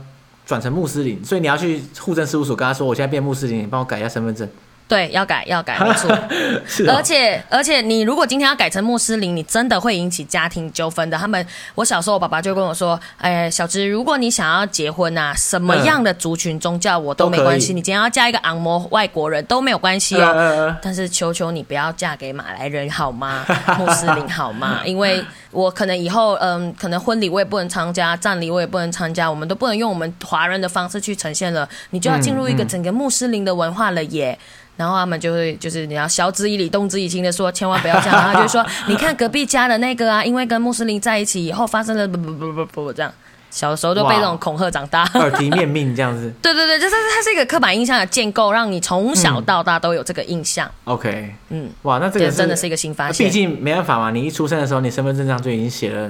转成穆斯林，所以你要去户政事务所跟他说，我现在变穆斯林，你帮我改一下身份证。对，要改，要改，没错。[laughs] 是哦、而且，而且，你如果今天要改成穆斯林，你真的会引起家庭纠纷的。他们，我小时候，我爸爸就跟我说：“哎，小芝，如果你想要结婚啊，什么样的族群、宗教我都没关系。你今天要嫁一个昂摩外国人都没有关系哦。呃、[laughs] 但是，求求你不要嫁给马来人好吗？[laughs] 穆斯林好吗？因为我可能以后，嗯，可能婚礼我也不能参加，葬礼我也不能参加，我们都不能用我们华人的方式去呈现了。你就要进入一个整个穆斯林的文化了耶。嗯”嗯然后他们就会就是你要晓之以理，动之以情的说，千万不要这样。然后就说，你看隔壁家的那个啊，因为跟穆斯林在一起以后发生了不不不不不这样。小时候都被这种恐吓长大，耳提面命这样子。对对对，就是它是一个刻板印象的建构，让你从小到大都有这个印象。嗯、OK，嗯，哇，那这个真的是一个新发现。毕竟没办法嘛，你一出生的时候，你身份证上就已经写了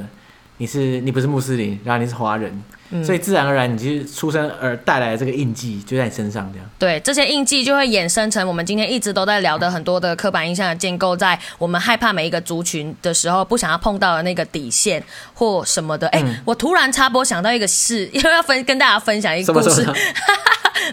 你是你不是穆斯林，然后你是华人。嗯、所以自然而然，你其实出生而带来的这个印记就在你身上，这样。对，这些印记就会衍生成我们今天一直都在聊的很多的刻板印象的建构，在我们害怕每一个族群的时候，不想要碰到的那个底线或什么的。哎、嗯，我突然插播想到一个事，因为要分跟大家分享一个故事。[laughs]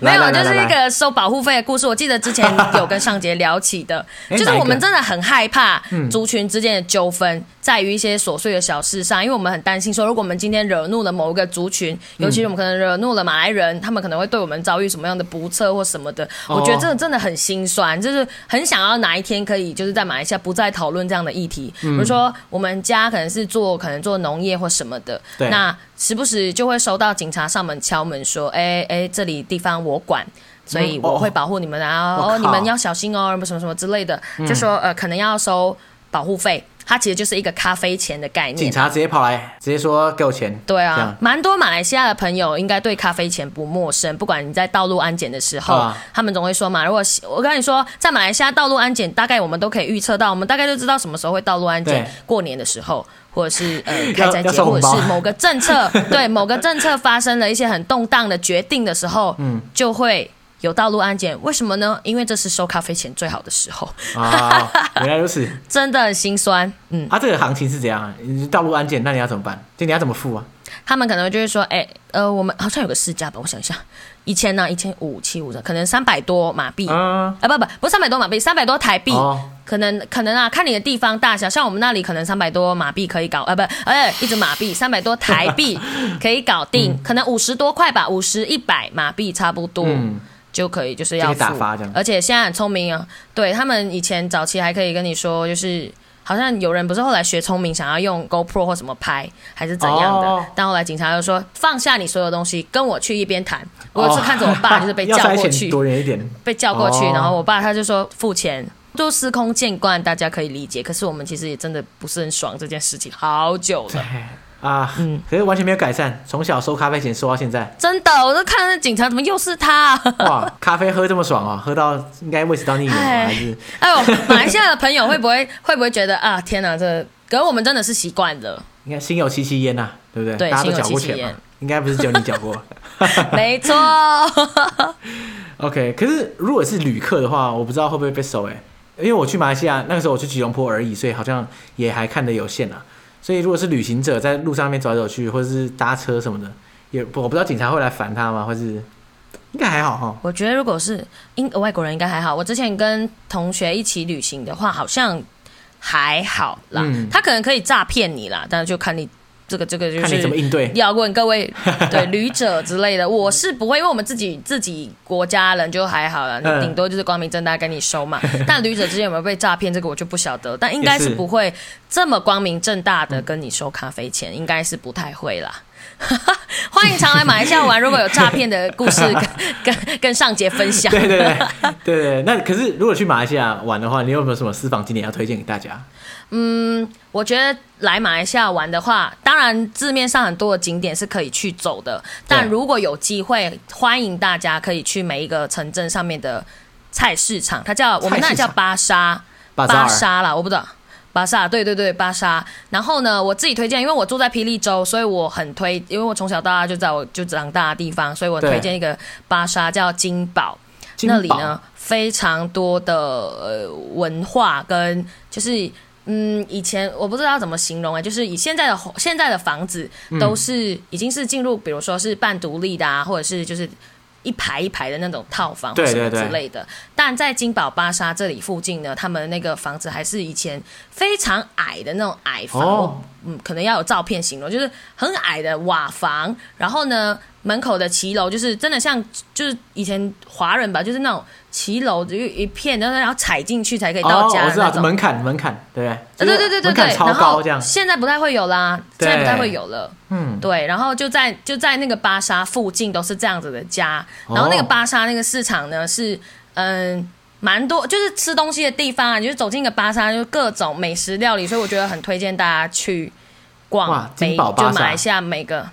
没有，就是一个收保护费的故事。我记得之前有跟尚杰聊起的，[laughs] 就是我们真的很害怕族群之间的纠纷，在于一些琐碎的小事上，因为我们很担心说，如果我们今天惹怒了某一个族群，尤其是我们可能惹怒了马来人，他们可能会对我们遭遇什么样的不测或什么的。我觉得这个真的很心酸，就是很想要哪一天可以就是在马来西亚不再讨论这样的议题。比如说我们家可能是做可能做农业或什么的，那时不时就会收到警察上门敲门说，哎哎，这里地方我管。所以我会保护你们啊，哦，你们要小心哦，什么什么什么之类的，就说呃，可能要收保护费，它其实就是一个咖啡钱的概念。警察直接跑来，直接说给我钱。对啊，蛮多马来西亚的朋友应该对咖啡钱不陌生，不管你在道路安检的时候，他们总会说嘛，如果我跟你说，在马来西亚道路安检，大概我们都可以预测到，我们大概就知道什么时候会道路安检，过年的时候，或者是 [laughs] 呃开斋节，或者是某个政策，[laughs] 对某个政策发生了一些很动荡的决定的时候，嗯，就会。有道路安检，为什么呢？因为这是收咖啡钱最好的时候。啊，[laughs] 原来如此，真的很心酸。嗯，啊，这个行情是怎样？你道路安检，那你要怎么办？就你要怎么付啊？他们可能就会说，哎、欸，呃，我们好像有个市价吧，我想一下，一千呢，一千五七五的，可能三百多马币。啊，啊，不不，不是三百多马币，三百多台币。哦，可能可能啊，看你的地方大小，像我们那里可能三百多马币可以搞，啊不，哎，一直马币三百多台币 [laughs] 可以搞定，嗯、可能五十多块吧，五十一百马币差不多。嗯就可以，就是要付，打发这样，而且现在很聪明啊。对，他们以前早期还可以跟你说，就是好像有人不是后来学聪明，想要用 GoPro 或什么拍，还是怎样的。哦、但后来警察又说，放下你所有东西，跟我去一边谈。我有次看着我爸就是被 [laughs] 叫过去，多远一点，被叫过去，然后我爸他就说付钱，都司空见惯，大家可以理解。可是我们其实也真的不是很爽这件事情，好久了。[laughs] 啊，嗯，可是完全没有改善，从小收咖啡钱收到现在，真的，我都看那警察怎么又是他、啊？哇，咖啡喝这么爽啊，喝到应该胃食道逆流还是？哎呦，马来西亚的朋友会不会会不会觉得啊，天哪，这、可是我们真的是习惯了。应该心有戚戚焉呐，对不对？对，大家都缴过钱嘛，应该不是只有你缴过。[laughs] 没错。[laughs] OK，可是如果是旅客的话，我不知道会不会被收哎，因为我去马来西亚那个时候我去吉隆坡而已，所以好像也还看得有限啊。所以，如果是旅行者在路上面走来走去，或者是搭车什么的，也不我不知道警察会来烦他吗？或是应该还好哈。我觉得如果是英外国人应该还好。我之前跟同学一起旅行的话，好像还好啦。嗯、他可能可以诈骗你啦，但是就看你。这个这个就是看你怎么应对，要问各位 [laughs] 对旅者之类的，我是不会，因为我们自己自己国家人就还好了，你顶多就是光明正大跟你收嘛。[laughs] 但旅者之间有没有被诈骗，这个我就不晓得，但应该是不会这么光明正大的跟你收咖啡钱，应该是不太会啦。[laughs] 欢迎常来马来西亚玩，如果有诈骗的故事跟跟跟尚杰分享。对对对对对，那可是如果去马来西亚玩的话，你有没有什么私房景点要推荐给大家？嗯，我觉得来马来西亚玩的话，当然字面上很多的景点是可以去走的，但如果有机会，欢迎大家可以去每一个城镇上面的菜市场，它叫我们那里叫巴沙，巴沙啦，我不知道，巴沙，对对对，巴沙。然后呢，我自己推荐，因为我住在霹雳州，所以我很推，因为我从小到大就在我就长大的地方，所以我推荐一个巴沙叫金宝，那里呢非常多的呃文化跟就是。嗯，以前我不知道怎么形容啊，就是以现在的现在的房子都是已经是进入，比如说是半独立的啊，或者是就是一排一排的那种套房或什么之类的。对对对。但在金宝巴沙这里附近呢，他们那个房子还是以前非常矮的那种矮房，哦、嗯，可能要有照片形容，就是很矮的瓦房，然后呢。门口的骑楼就是真的像，就是以前华人吧，就是那种骑楼就一片，然后然后踩进去才可以到家我知道门槛门槛，对对对对对对，超高这样。现在不太会有啦，现在不太会有了。嗯，对。然后就在就在那个巴沙附近都是这样子的家，然后那个巴沙那个市场呢是嗯蛮多，就是吃东西的地方啊，就是走进一个巴沙就各种美食料理，所以我觉得很推荐大家去逛每就马来西亚每个。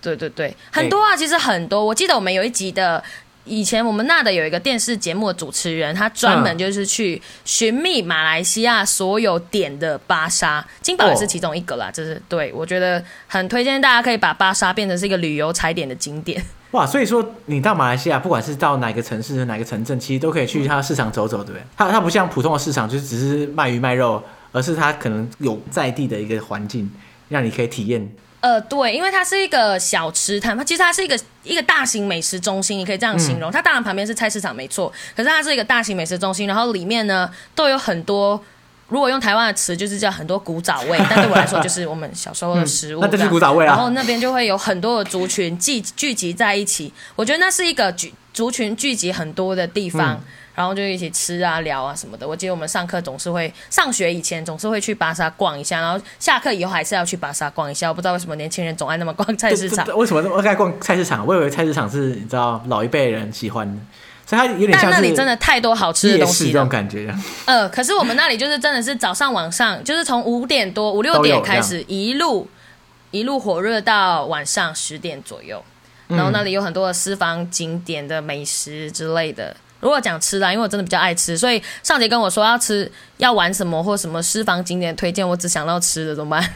对对对，很多啊，其实很多。我记得我们有一集的，以前我们那的有一个电视节目的主持人，他专门就是去寻觅马来西亚所有点的巴沙，金宝也是其中一个啦。就是对我觉得很推荐大家可以把巴沙变成是一个旅游踩点的景点。哇，所以说你到马来西亚，不管是到哪个城市、哪个城镇，其实都可以去它的市场走走，对不对？它它不像普通的市场，就是只是卖鱼卖肉，而是它可能有在地的一个环境，让你可以体验。呃，对，因为它是一个小吃摊，它其实它是一个一个大型美食中心，你可以这样形容。嗯、它当然旁边是菜市场，没错，可是它是一个大型美食中心，然后里面呢都有很多，如果用台湾的词就是叫很多古早味，[laughs] 但对我来说就是我们小时候的食物。[laughs] 嗯、那就是古早味啊。然后那边就会有很多的族群聚聚集在一起，我觉得那是一个聚族群聚集很多的地方。嗯然后就一起吃啊、聊啊什么的。我记得我们上课总是会上学以前总是会去巴莎逛一下，然后下课以后还是要去巴莎逛一下。我不知道为什么年轻人总爱那么逛菜市场。为什么那么爱逛菜市场？我以为菜市场是你知道老一辈人喜欢的，所以它有点像。但那里真的太多好吃的东西了，这种感觉。呃，可是我们那里就是真的是早上晚上，就是从五点多五六点开始，一路一路火热到晚上十点左右。然后那里有很多的私房景点的美食之类的。如果讲吃的，因为我真的比较爱吃，所以上节跟我说要吃要玩什么或什么私房景点推荐，我只想到吃的，怎么办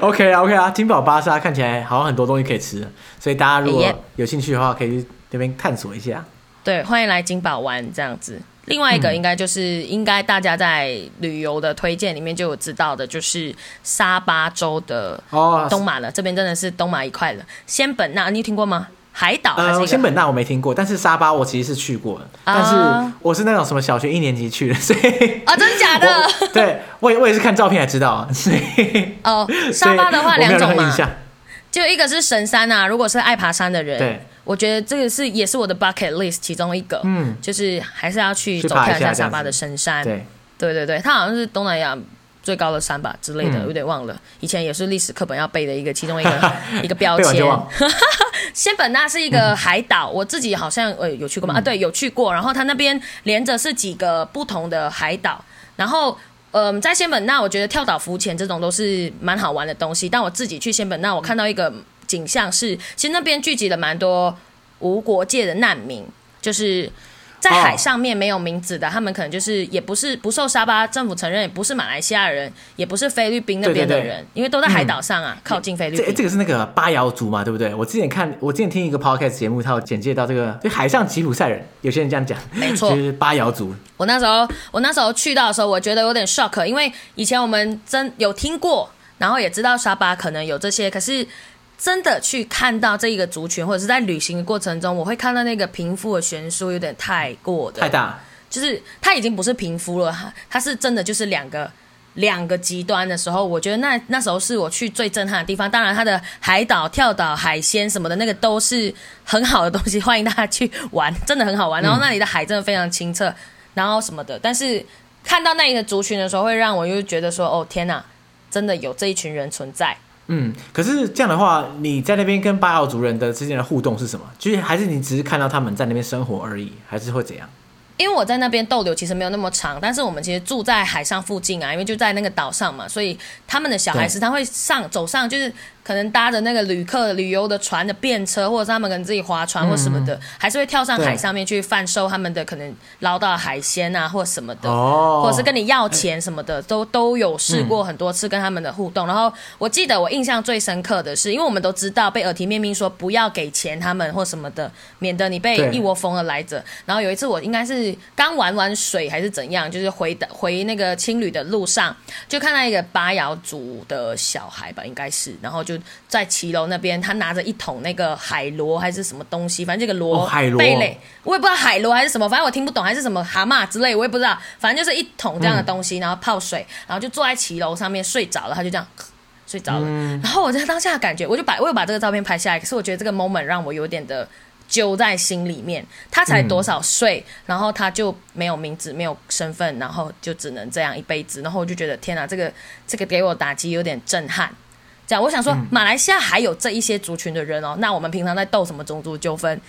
？OK 啊 OK 啊，[laughs] 金宝巴莎看起来好像很多东西可以吃，所以大家如果有兴趣的话，可以去那边探索一下。对，欢迎来金宝玩这样子。另外一个应该就是、嗯、应该大家在旅游的推荐里面就有知道的，就是沙巴州的哦东马了，哦、这边真的是东马一块了。仙本那，你有听过吗？海岛呃，仙本那我没听过，但是沙巴我其实是去过的，但是我是那种什么小学一年级去的，[laughs] 所以啊，真的假的？对，我也我也是看照片才知道，所以哦，[laughs] 沙巴的话两种嘛，就一个是神山啊，如果是爱爬山的人，对，我觉得这个是也是我的 bucket list 其中一个，嗯，就是还是要去走看一下沙巴的神山，对，对对对，它好像是东南亚。最高的山吧之类的，有点忘了。以前也是历史课本要背的一个其中一个 [laughs] 一个标签。仙 [laughs] 本那是一个海岛，我自己好像呃有去过吗？啊，对，有去过。然后它那边连着是几个不同的海岛。然后嗯，在仙本那，我觉得跳岛浮潜这种都是蛮好玩的东西。但我自己去仙本那，我看到一个景象是，其实那边聚集了蛮多无国界的难民，就是。在海上面没有名字的，他们可能就是也不是不受沙巴政府承认，也不是马来西亚人，也不是菲律宾那边的人，对对对，因为都在海岛上啊，嗯、靠近菲律宾。这这个是那个巴瑶族嘛，对不对？我之前看，我之前听一个 podcast 节目，他有简介到这个，就海上吉普赛人，有些人这样讲，没错，就是巴瑶族。我那时候我那时候去到的时候，我觉得有点 shock，因为以前我们真有听过，然后也知道沙巴可能有这些，可是。真的去看到这一个族群，或者是在旅行的过程中，我会看到那个贫富的悬殊有点太过的太大，就是它已经不是贫富了，它它是真的就是两个两个极端的时候，我觉得那那时候是我去最震撼的地方。当然，它的海岛、跳岛、海鲜什么的那个都是很好的东西，欢迎大家去玩，真的很好玩。然后那里的海真的非常清澈，然后什么的。但是看到那一个族群的时候，会让我又觉得说，哦天哪，真的有这一群人存在。嗯，可是这样的话，你在那边跟巴瑶族人的之间的互动是什么？就是还是你只是看到他们在那边生活而已，还是会怎样？因为我在那边逗留其实没有那么长，但是我们其实住在海上附近啊，因为就在那个岛上嘛，所以他们的小孩时常会上走上就是。可能搭着那个旅客旅游的船的便车，或者是他们可能自己划船或什么的，嗯、还是会跳上海上面去贩售他们的可能捞到海鲜啊，或什么的，哦、或者是跟你要钱什么的，都都有试过很多次跟他们的互动。嗯、然后我记得我印象最深刻的是，因为我们都知道被耳提面命说不要给钱他们或什么的，免得你被一窝蜂的来着。然后有一次我应该是刚玩完水还是怎样，就是回的回那个青旅的路上，就看到一个巴瑶族的小孩吧，应该是，然后就。在骑楼那边，他拿着一桶那个海螺还是什么东西，反正这个螺贝类，我也不知道海螺还是什么，反正我听不懂，还是什么蛤蟆之类，我也不知道，反正就是一桶这样的东西，然后泡水，然后就坐在骑楼上面睡着了，他就这样睡着了。然后我在当下的感觉，我就把我有把这个照片拍下来，可是我觉得这个 moment 让我有点的揪在心里面。他才多少岁，然后他就没有名字，没有身份，然后就只能这样一辈子，然后我就觉得天哪，这个这个给我打击有点震撼。这样，我想说，马来西亚还有这一些族群的人哦。那我们平常在斗什么种族纠纷？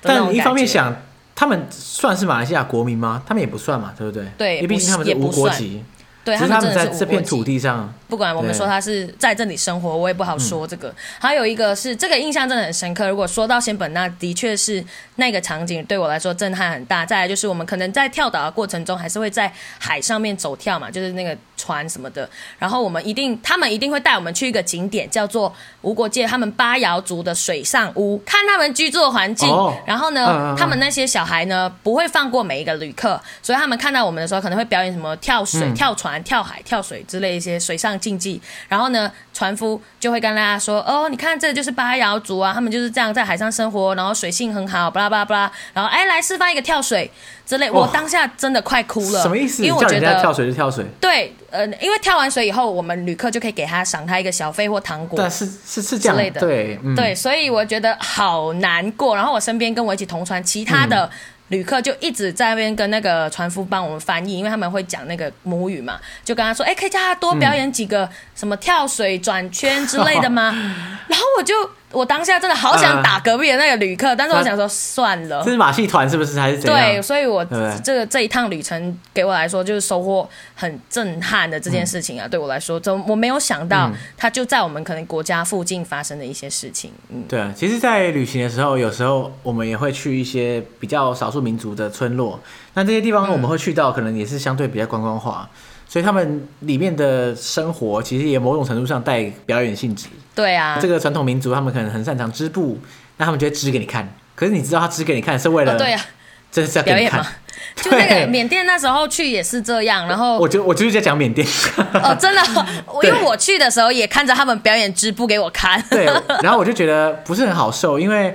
但一方面想，他们算是马来西亚国民吗？他们也不算嘛，对不对？对，因为毕竟他们是无国籍。对，他们真的在这片土地上，不管我们说他是在这里生活，我也不好说这个。嗯、还有一个是这个印象真的很深刻。如果说到仙本那，的确是那个场景对我来说震撼很大。再来就是我们可能在跳岛的过程中，还是会在海上面走跳嘛，就是那个船什么的，然后我们一定，他们一定会带我们去一个景点，叫做无国界他们巴瑶族的水上屋，看他们居住的环境。哦、然后呢，嗯嗯嗯他们那些小孩呢，不会放过每一个旅客，所以他们看到我们的时候，可能会表演什么跳水、嗯、跳船、跳海、跳水之类一些水上竞技。然后呢，船夫就会跟大家说：“哦，你看，这就是巴瑶族啊，他们就是这样在海上生活，然后水性很好，巴拉巴拉巴拉。然后，哎，来示范一个跳水。”之类，我当下真的快哭了。什么意思？因为我觉得跳水就跳水。对，呃，因为跳完水以后，我们旅客就可以给他赏他一个小费或糖果。对，是是是这样之类的。对，嗯、对，所以我觉得好难过。然后我身边跟我一起同船其他的旅客就一直在那边跟那个船夫帮我们翻译，因为他们会讲那个母语嘛，就跟他说：“哎，可以叫他多表演几个什么跳水、转圈之类的吗？”嗯、[laughs] 然后我就。我当下真的好想打隔壁的那个旅客，呃、但是我想说算了。这是马戏团是不是还是怎样？对，所以我这个这一趟旅程给我来说就是收获很震撼的这件事情啊，嗯、对我来说，就我没有想到它就在我们可能国家附近发生的一些事情。嗯，对啊，其实，在旅行的时候，有时候我们也会去一些比较少数民族的村落，那这些地方我们会去到，可能也是相对比较观光化。嗯所以他们里面的生活其实也某种程度上带表演性质。对啊，这个传统民族他们可能很擅长织布，那他们就会织给你看。可是你知道他织给你看是为了？对啊，这是要给你看。[laughs] 就那个缅甸那时候去也是这样，然后我就我就是在讲缅甸。哦，真的，[laughs] 因为我去的时候也看着他们表演织布给我看。对，然后我就觉得不是很好受，因为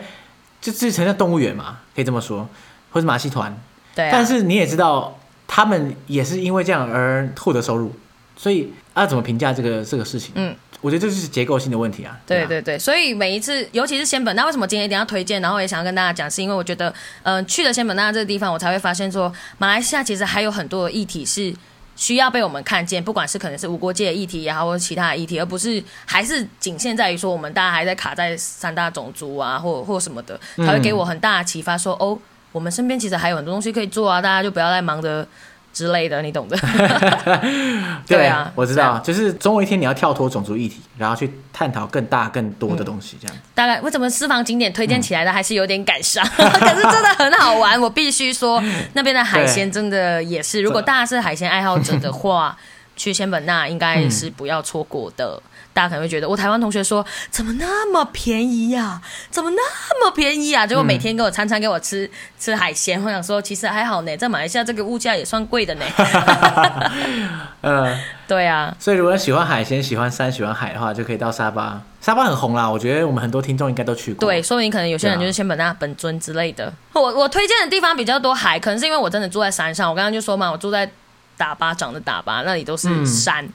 就这成像动物园嘛，可以这么说，或是马戏团。对，但是你也知道。他们也是因为这样而获得收入，所以要怎么评价这个这个事情？嗯，我觉得这就是结构性的问题啊。对对对，所以每一次，尤其是仙本那，为什么今天一定要推荐？然后也想要跟大家讲，是因为我觉得，嗯、呃，去了仙本那这个地方，我才会发现说，马来西亚其实还有很多的议题是需要被我们看见，不管是可能是无国界的议题也好，或者其他的议题，而不是还是仅限在于说我们大家还在卡在三大种族啊，或或什么的，才会给我很大的启发说，说、嗯、哦。我们身边其实还有很多东西可以做啊，大家就不要再忙着之类的，你懂的。[laughs] 对啊，我知道，就是总有一天你要跳脱种族议题，然后去探讨更大更多的东西，这样、嗯。大概为什么私房景点推荐起来的还是有点感伤，嗯、[laughs] 可是真的很好玩，我必须说，那边的海鲜真的也是，如果大家是海鲜爱好者的话，[laughs] 去仙本那应该是不要错过的。嗯大家可能会觉得，我台湾同学说怎么那么便宜呀、啊？怎么那么便宜啊？结果每天给我餐餐给我吃 [laughs] 吃海鲜，我想说其实还好呢，在马来西亚这个物价也算贵的呢。[laughs] 嗯，对啊。所以如果喜欢海鲜、喜欢山、喜欢海的话，就可以到沙巴。沙巴很红啦，我觉得我们很多听众应该都去过。对，说明可能有些人就是仙本那、本尊之类的。啊、我我推荐的地方比较多海，可能是因为我真的住在山上。我刚刚就说嘛，我住在打巴掌的打巴，那里都是山。嗯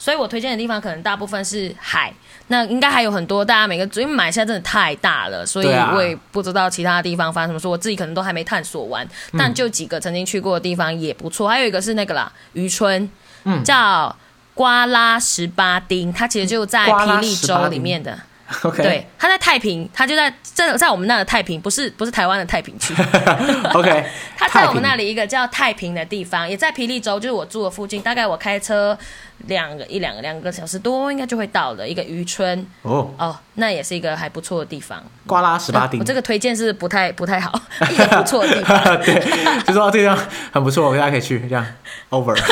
所以我推荐的地方可能大部分是海，那应该还有很多大家每个，因为马来西亚真的太大了，所以我也不知道其他地方发生什么，说我自己可能都还没探索完，但就几个曾经去过的地方也不错，还有一个是那个啦，渔村，嗯，叫瓜拉十八丁，它其实就在霹雳州里面的。[laughs] 对，他在太平，他就在在在我们那的太平，不是不是台湾的太平区。[laughs] OK，[laughs] 他在我们那里一个叫太平的地方，也在霹雳州，就是我住的附近，大概我开车两个一两个两个小时多，应该就会到了一个渔村。哦哦，那也是一个还不错的地方。瓜拉十八丁，我这个推荐是不太不太好，[laughs] 一个不错的地方。对，就说这方很不错，大家可以去这样。Over。[laughs]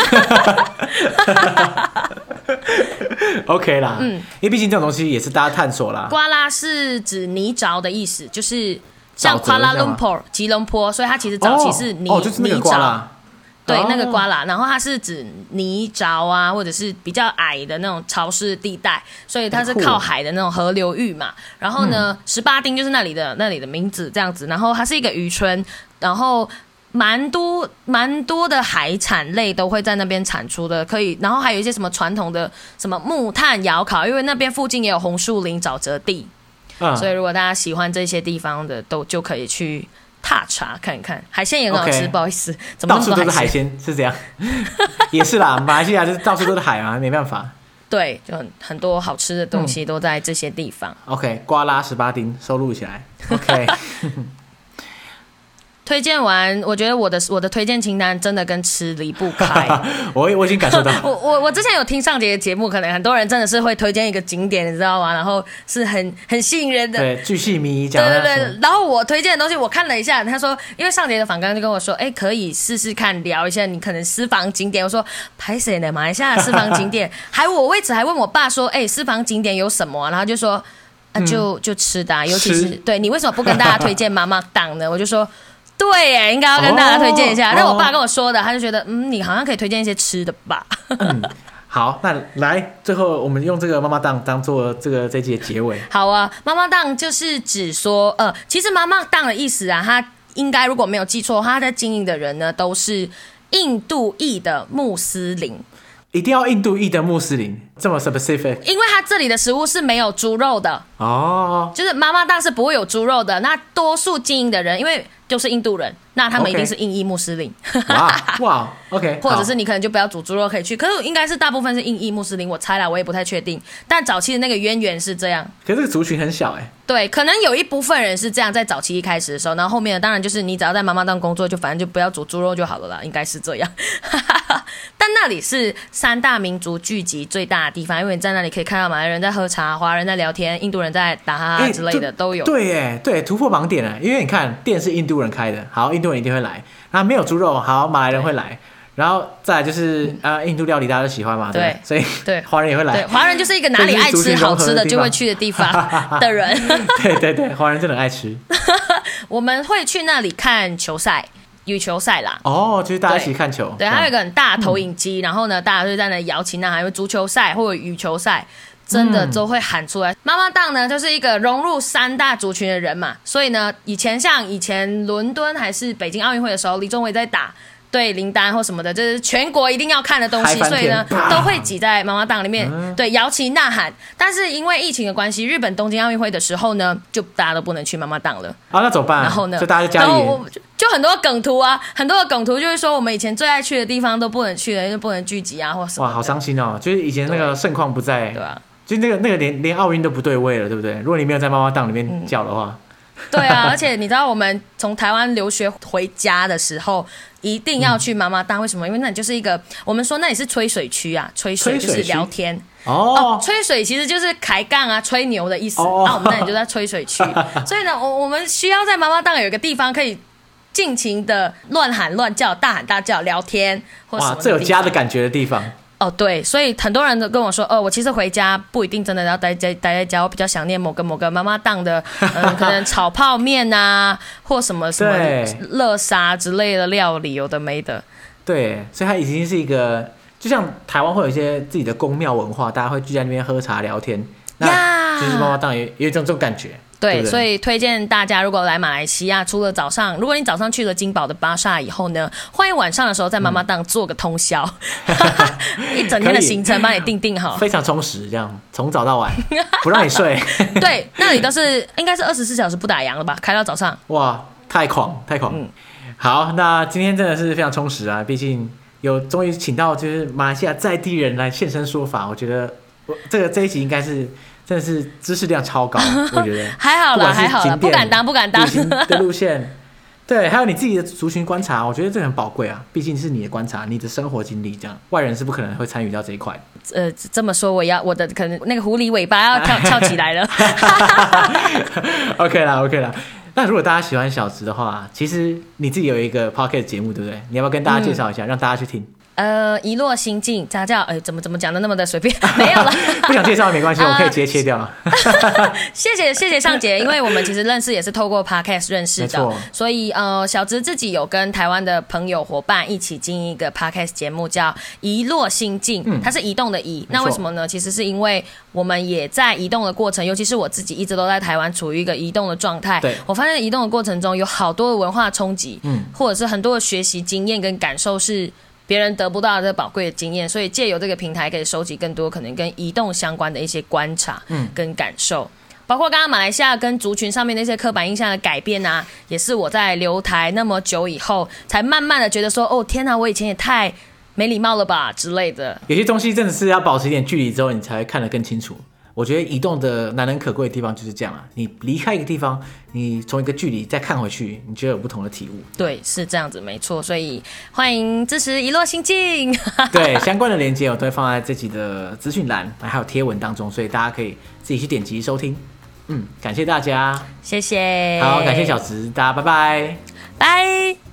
OK 啦，嗯，因为毕竟这种东西也是大家探索啦。瓜拉是指泥沼的意思，就是像瓜拉隆坡、吉隆坡，所以它其实早期是泥、哦哦就是、泥沼。对，哦、那个瓜拉，然后它是指泥沼啊，或者是比较矮的那种潮湿地带，所以它是靠海的那种河流域嘛。然后呢，十八丁就是那里的那里的名字这样子。然后它是一个渔村，然后。蛮多蛮多的海产类都会在那边产出的，可以，然后还有一些什么传统的什么木炭窑烤，因为那边附近也有红树林沼泽地，嗯、所以如果大家喜欢这些地方的，都就可以去踏查看一看。海鲜也很好吃.不好意思，怎么到处都是海鲜？是这样，[laughs] 也是啦，马来西亚就是到处都是海嘛，没办法。对，就很很多好吃的东西都在这些地方。嗯、OK，瓜拉十八丁收录起来。OK。推荐完，我觉得我的我的推荐清单真的跟吃离不开。[laughs] 我我已经感受到 [laughs] 我我我之前有听上节的节目，可能很多人真的是会推荐一个景点，你知道吗？然后是很很吸引人的，对，巨细靡遗讲。对对对。然后我推荐的东西，我看了一下，他说，因为上节的访刚就跟我说，哎，可以试试看聊一下你可能私房景点。我说，拍谁呢？马来西亚的私房景点，[laughs] 还我为此还问我爸说，哎，私房景点有什么？然后就说，啊，就就吃的，尤其是对你为什么不跟大家推荐妈妈档呢？我就说。对耶，应该要跟大家推荐一下。那、哦、我爸跟我说的，他就觉得，嗯，你好像可以推荐一些吃的吧。嗯，好，那来，最后我们用这个妈妈档当做这个这集的结尾。好啊，妈妈档就是指说，呃，其实妈妈档的意思啊，他应该如果没有记错，他在经营的人呢都是印度裔的穆斯林。一定要印度裔的穆斯林这么 specific？因为它这里的食物是没有猪肉的哦，就是妈妈档是不会有猪肉的。那多数经营的人，因为就是印度人，那他们一定是印裔穆斯林。哇 [laughs] 哇，OK，或者是你可能就不要煮猪肉可以去，可是应该是大部分是印裔穆斯林，我猜啦，我也不太确定。但早期的那个渊源是这样，可是这个族群很小哎、欸。对，可能有一部分人是这样，在早期一开始的时候，然后后面的当然就是你只要在妈妈档工作，就反正就不要煮猪肉就好了啦，应该是这样。[laughs] 但那里是三大民族聚集最大的地方，因为你在那里可以看到马来人在喝茶，华人在聊天，印度人在打哈哈之类的都有。对，哎，对，突破盲点了，因为你看店是印度人开的，好，印度人一定会来，那没有猪肉，好，马来人会来。然后再来就是啊，印度料理大家都喜欢嘛，对，所以对华人也会来。对华人就是一个哪里爱吃好吃的就会去的地方 [laughs] 的人。对对对，华人真的爱吃。[laughs] 我们会去那里看球赛，羽球赛啦。哦，就是大家一起看球。对，还有一个很大的投影机，然后呢，大家就在那摇旗呐喊。足球赛或者羽球赛，真的都会喊出来。妈妈档呢，就是一个融入三大族群的人嘛，所以呢，以前像以前伦敦还是北京奥运会的时候，李宗伟在打。对林丹或什么的，就是全国一定要看的东西，所以呢，都会挤在妈妈档里面，嗯、对，摇旗呐喊。但是因为疫情的关系，日本东京奥运会的时候呢，就大家都不能去妈妈档了。啊，那怎么办？然后呢？就大家在家里，就，很多梗图啊，很多的梗图就是说，我们以前最爱去的地方都不能去了，因为不能聚集啊，或什么。哇，好伤心哦！就是以前那个盛况不在，对啊，就那个那个连连奥运都不对位了，对不对？如果你没有在妈妈档里面叫的话。嗯对啊，[laughs] 而且你知道我们从台湾留学回家的时候，一定要去妈妈档，为什么？因为那里就是一个我们说那里是吹水区啊，吹水就是聊天哦，哦，吹水其实就是抬杠啊，吹牛的意思。哦、[laughs] 那我们那里就在吹水区，所以呢，我我们需要在妈妈档有一个地方可以尽情的乱喊乱叫、大喊大叫、聊天，或哇，这有家的感觉的地方。哦，对，所以很多人都跟我说，哦，我其实回家不一定真的要待在待在家，我比较想念某个某个妈妈档的，嗯，可能炒泡面啊，或什么什么乐沙之类的料理，有的没的。对，所以它已经是一个，就像台湾会有一些自己的宫庙文化，大家会聚在那边喝茶聊天，那就是妈妈档也也有这种这种感觉。对，对对，所以推荐大家，如果来马来西亚，除了早上，如果你早上去了金宝的巴刹以后呢，欢迎晚上的时候在妈妈档做个通宵，嗯、[laughs] 一整天的行程帮你定定好，非常充实，这样从早到晚 [laughs] 不让你睡。[laughs] 对，那里都是应该是二十四小时不打烊了吧？开到早上。哇，太狂太狂！嗯、好，那今天真的是非常充实啊，毕竟有终于请到就是马来西亚在地人来现身说法，我觉得我这个这一集应该是。真的是知识量超高，[laughs] 我觉得还好啦，还好啦，不敢当，不敢当。的 [laughs] 路线，对，还有你自己的族群观察，我觉得这很宝贵啊，毕竟是你的观察，你的生活经历，这样外人是不可能会参与到这一块。呃，这么说，我要我的可能那个狐狸尾巴要翘翘 [laughs] 起来了。OK 啦，OK 啦。那如果大家喜欢小植的话，其实你自己有一个 Podcast 节目，对不对？你要不要跟大家介绍一下，嗯、让大家去听？呃，一落心境，家叫，哎，怎么怎么讲的那么的随便？没有了，[laughs] 不想介绍也没关系，[laughs] 我可以直接切掉了。[laughs] 谢谢谢谢尚杰，因为我们其实认识也是透过 Podcast 认识的，所以呃，小植自己有跟台湾的朋友伙伴一起经营一个 Podcast 节目，叫一落心境，嗯、它是移动的移，那为什么呢？其实是因为我们也在移动的过程，尤其是我自己一直都在台湾处于一个移动的状态。对，我发现移动的过程中有好多的文化冲击，嗯，或者是很多的学习经验跟感受是。别人得不到的这个宝贵的经验，所以借由这个平台可以收集更多可能跟移动相关的一些观察，嗯，跟感受，嗯、包括刚刚马来西亚跟族群上面那些刻板印象的改变啊，也是我在留台那么久以后，才慢慢的觉得说，哦天哪，我以前也太没礼貌了吧之类的。有些东西真的是要保持一点距离之后，你才会看得更清楚。我觉得移动的难能可贵的地方就是这样啊，你离开一个地方，你从一个距离再看回去，你就有不同的体悟。对，是这样子，没错。所以欢迎支持一落心境。[laughs] 对，相关的链接我都会放在这集的资讯栏还有贴文当中，所以大家可以自己去点击收听。嗯，感谢大家，谢谢。好，感谢小植，大家拜拜，拜。